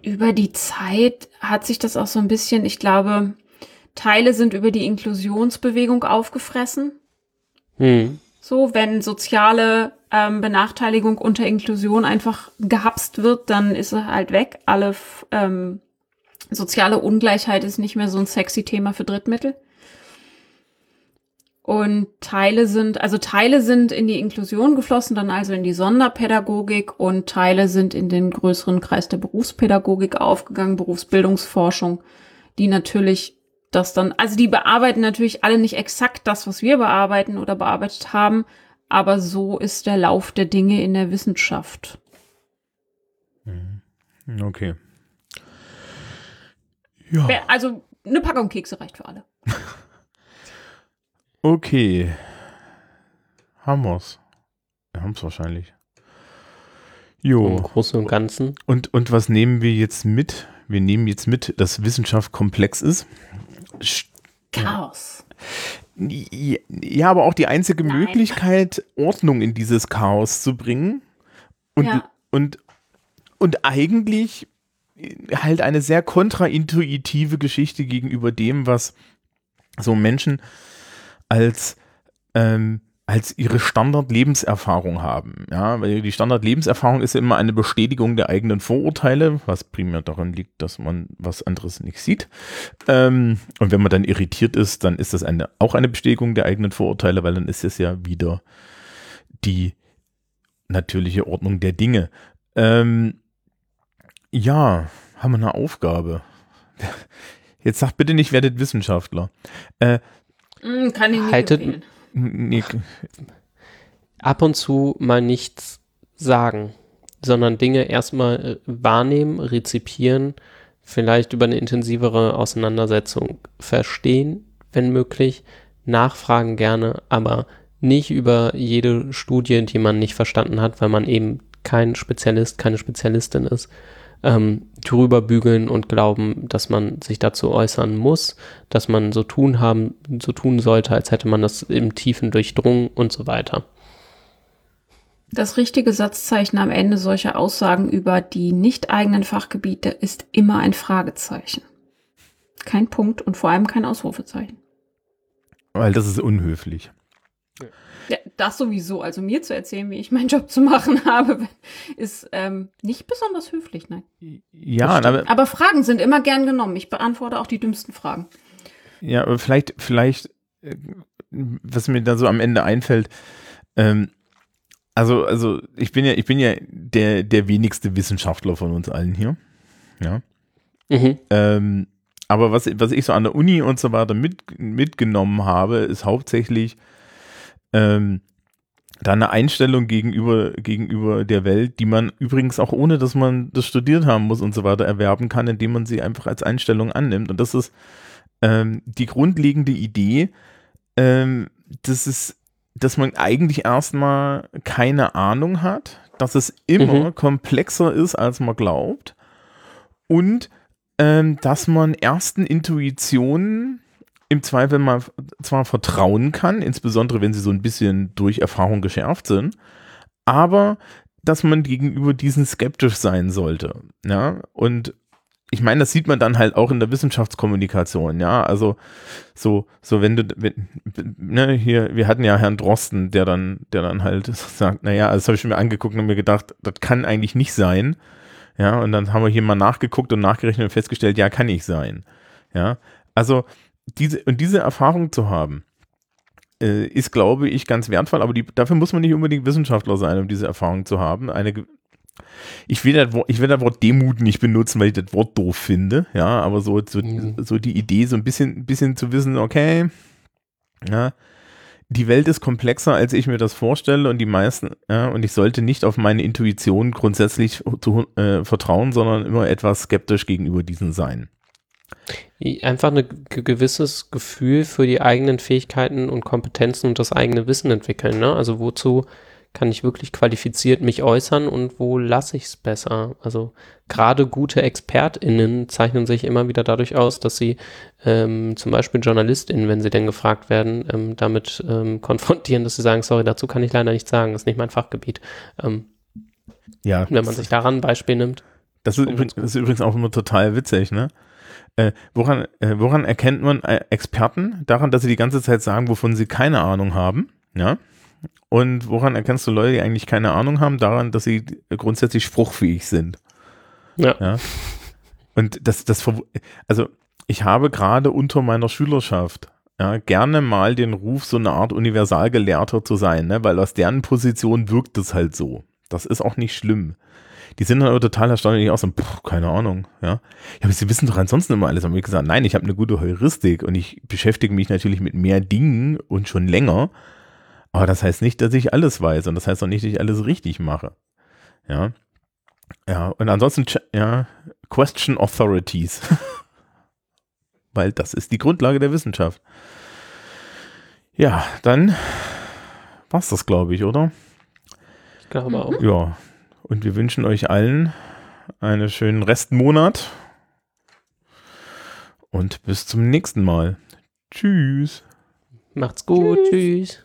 über die Zeit hat sich das auch so ein bisschen, ich glaube, Teile sind über die Inklusionsbewegung aufgefressen. Hm. So, wenn soziale ähm, Benachteiligung unter Inklusion einfach gehapst wird, dann ist sie halt weg. Alle ähm, soziale Ungleichheit ist nicht mehr so ein sexy Thema für Drittmittel. Und Teile sind, also Teile sind in die Inklusion geflossen, dann also in die Sonderpädagogik und Teile sind in den größeren Kreis der Berufspädagogik aufgegangen, Berufsbildungsforschung, die natürlich das dann, also die bearbeiten natürlich alle nicht exakt das, was wir bearbeiten oder bearbeitet haben, aber so ist der Lauf der Dinge in der Wissenschaft. Okay. Ja. Also eine Packung Kekse reicht für alle. *laughs* Okay. Haben wir's. Wir haben's wahrscheinlich. Im Jo. Großen und Ganzen. Und, und was nehmen wir jetzt mit? Wir nehmen jetzt mit, dass Wissenschaft komplex ist. Chaos. Ja, aber auch die einzige Nein. Möglichkeit, Ordnung in dieses Chaos zu bringen. Und, Ja. und, und eigentlich halt eine sehr kontraintuitive Geschichte gegenüber dem, was so Menschen als, ähm, als ihre Standard-Lebenserfahrung haben. Ja, weil die Standard-Lebenserfahrung ist ja immer eine Bestätigung der eigenen Vorurteile, was primär daran liegt, dass man was anderes nicht sieht. Ähm, und wenn man dann irritiert ist, dann ist das eine, auch eine Bestätigung der eigenen Vorurteile, weil dann ist es ja wieder die natürliche Ordnung der Dinge. Ähm, ja, haben wir eine Aufgabe. *laughs* Jetzt sagt bitte nicht, werdet Wissenschaftler. Äh, Mm, kann ich nicht Haltet- empfehlen. Nee, Ab und zu mal nichts sagen, sondern Dinge erstmal äh, wahrnehmen, rezipieren, vielleicht über eine intensivere Auseinandersetzung verstehen, wenn möglich, nachfragen gerne, aber nicht über jede Studie, die man nicht verstanden hat, weil man eben kein Spezialist, keine Spezialistin ist, ähm, drüber bügeln und glauben, dass man sich dazu äußern muss, dass man so tun haben, so tun sollte, als hätte man das im Tiefen durchdrungen und so weiter. Das richtige Satzzeichen am Ende solcher Aussagen über die nicht eigenen Fachgebiete ist immer ein Fragezeichen. Kein Punkt und vor allem kein Ausrufezeichen. weil das ist unhöflich. Ja, das sowieso. Also mir zu erzählen, wie ich meinen Job zu machen *laughs* habe, ist ähm, nicht besonders höflich, nein. Ja, aber, Aber Fragen sind immer gern genommen. Ich beantworte auch die dümmsten Fragen. ja, aber vielleicht, vielleicht, äh, was mir da so am Ende einfällt, ähm, also, also ich bin ja, ich bin ja der, der wenigste Wissenschaftler von uns allen hier. Ja. Mhm. Ähm, aber was, was ich so an der Uni und so weiter mit, mitgenommen habe, ist hauptsächlich ähm, da eine Einstellung gegenüber, gegenüber der Welt, die man übrigens auch ohne, dass man das studiert haben muss und so weiter erwerben kann, indem man sie einfach als Einstellung annimmt. Und das ist ähm, die grundlegende Idee, ähm, dass es, dass man eigentlich erstmal keine Ahnung hat, dass es immer Mhm. komplexer ist, als man glaubt und ähm, dass man ersten Intuitionen im Zweifel mal zwar vertrauen kann, insbesondere wenn sie so ein bisschen durch Erfahrung geschärft sind, aber dass man gegenüber diesen skeptisch sein sollte. Ja, und ich meine, das sieht man dann halt auch in der Wissenschaftskommunikation, ja, also so, so wenn du, wenn, ne, hier, wir hatten ja Herrn Drosten, der dann, der dann halt *laughs* sagt, naja, das habe ich mir angeguckt und mir gedacht, das kann eigentlich nicht sein, ja, und dann haben wir hier mal nachgeguckt und nachgerechnet und festgestellt, ja, kann nicht sein, ja, also diese, und diese Erfahrung zu haben, äh, ist, glaube ich, ganz wertvoll, aber die, dafür muss man nicht unbedingt Wissenschaftler sein, um diese Erfahrung zu haben. Eine, ich will, das Wort, ich will das Wort Demut nicht benutzen, weil ich das Wort doof finde, ja, aber so, so, Mhm. so die Idee, so ein bisschen, ein bisschen zu wissen, okay, ja, die Welt ist komplexer, als ich mir das vorstelle und die meisten, ja, und ich sollte nicht auf meine Intuition grundsätzlich zu, äh, vertrauen, sondern immer etwas skeptisch gegenüber diesen sein. Einfach ein gewisses Gefühl für die eigenen Fähigkeiten und Kompetenzen und das eigene Wissen entwickeln. Ne? Also wozu kann ich wirklich qualifiziert mich äußern und wo lasse ich es besser? Also gerade gute ExpertInnen zeichnen sich immer wieder dadurch aus, dass sie ähm, zum Beispiel JournalistInnen, wenn sie denn gefragt werden, ähm, damit ähm, *laughs* konfrontieren, dass sie sagen, sorry, dazu kann ich leider nichts sagen, das ist nicht mein Fachgebiet. Ähm, Ja, wenn man sich daran ein Beispiel nimmt. Das ist, übrigens, das ist übrigens auch immer total witzig, ne? Äh, woran, äh, woran erkennt man äh, Experten? Daran, dass sie die ganze Zeit sagen, wovon sie keine Ahnung haben, ja? Und woran erkennst du Leute, die eigentlich keine Ahnung haben? Daran, dass sie grundsätzlich spruchfähig sind. Ja. Ja. Und das, das, also ich habe gerade unter meiner Schülerschaft ja, gerne mal den Ruf, so eine Art Universalgelehrter zu sein, ne? weil aus deren Position wirkt es halt so. Das ist auch nicht schlimm. Die sind dann aber total erstaunt, die auch so, pff, keine Ahnung, ja. Ja, aber sie wissen doch ansonsten immer alles. Haben wir gesagt, nein, ich habe eine gute Heuristik und ich beschäftige mich natürlich mit mehr Dingen und schon länger. Aber das heißt nicht, dass ich alles weiß und das heißt auch nicht, dass ich alles richtig mache. Ja. Ja, und ansonsten, ja, question authorities. *laughs* Weil das ist die Grundlage der Wissenschaft. Ja, dann war's das, glaube ich, oder? Ich glaube auch. Ja. Und wir wünschen euch allen einen schönen Restmonat. Und bis zum nächsten Mal. Tschüss. Macht's gut. Tschüss.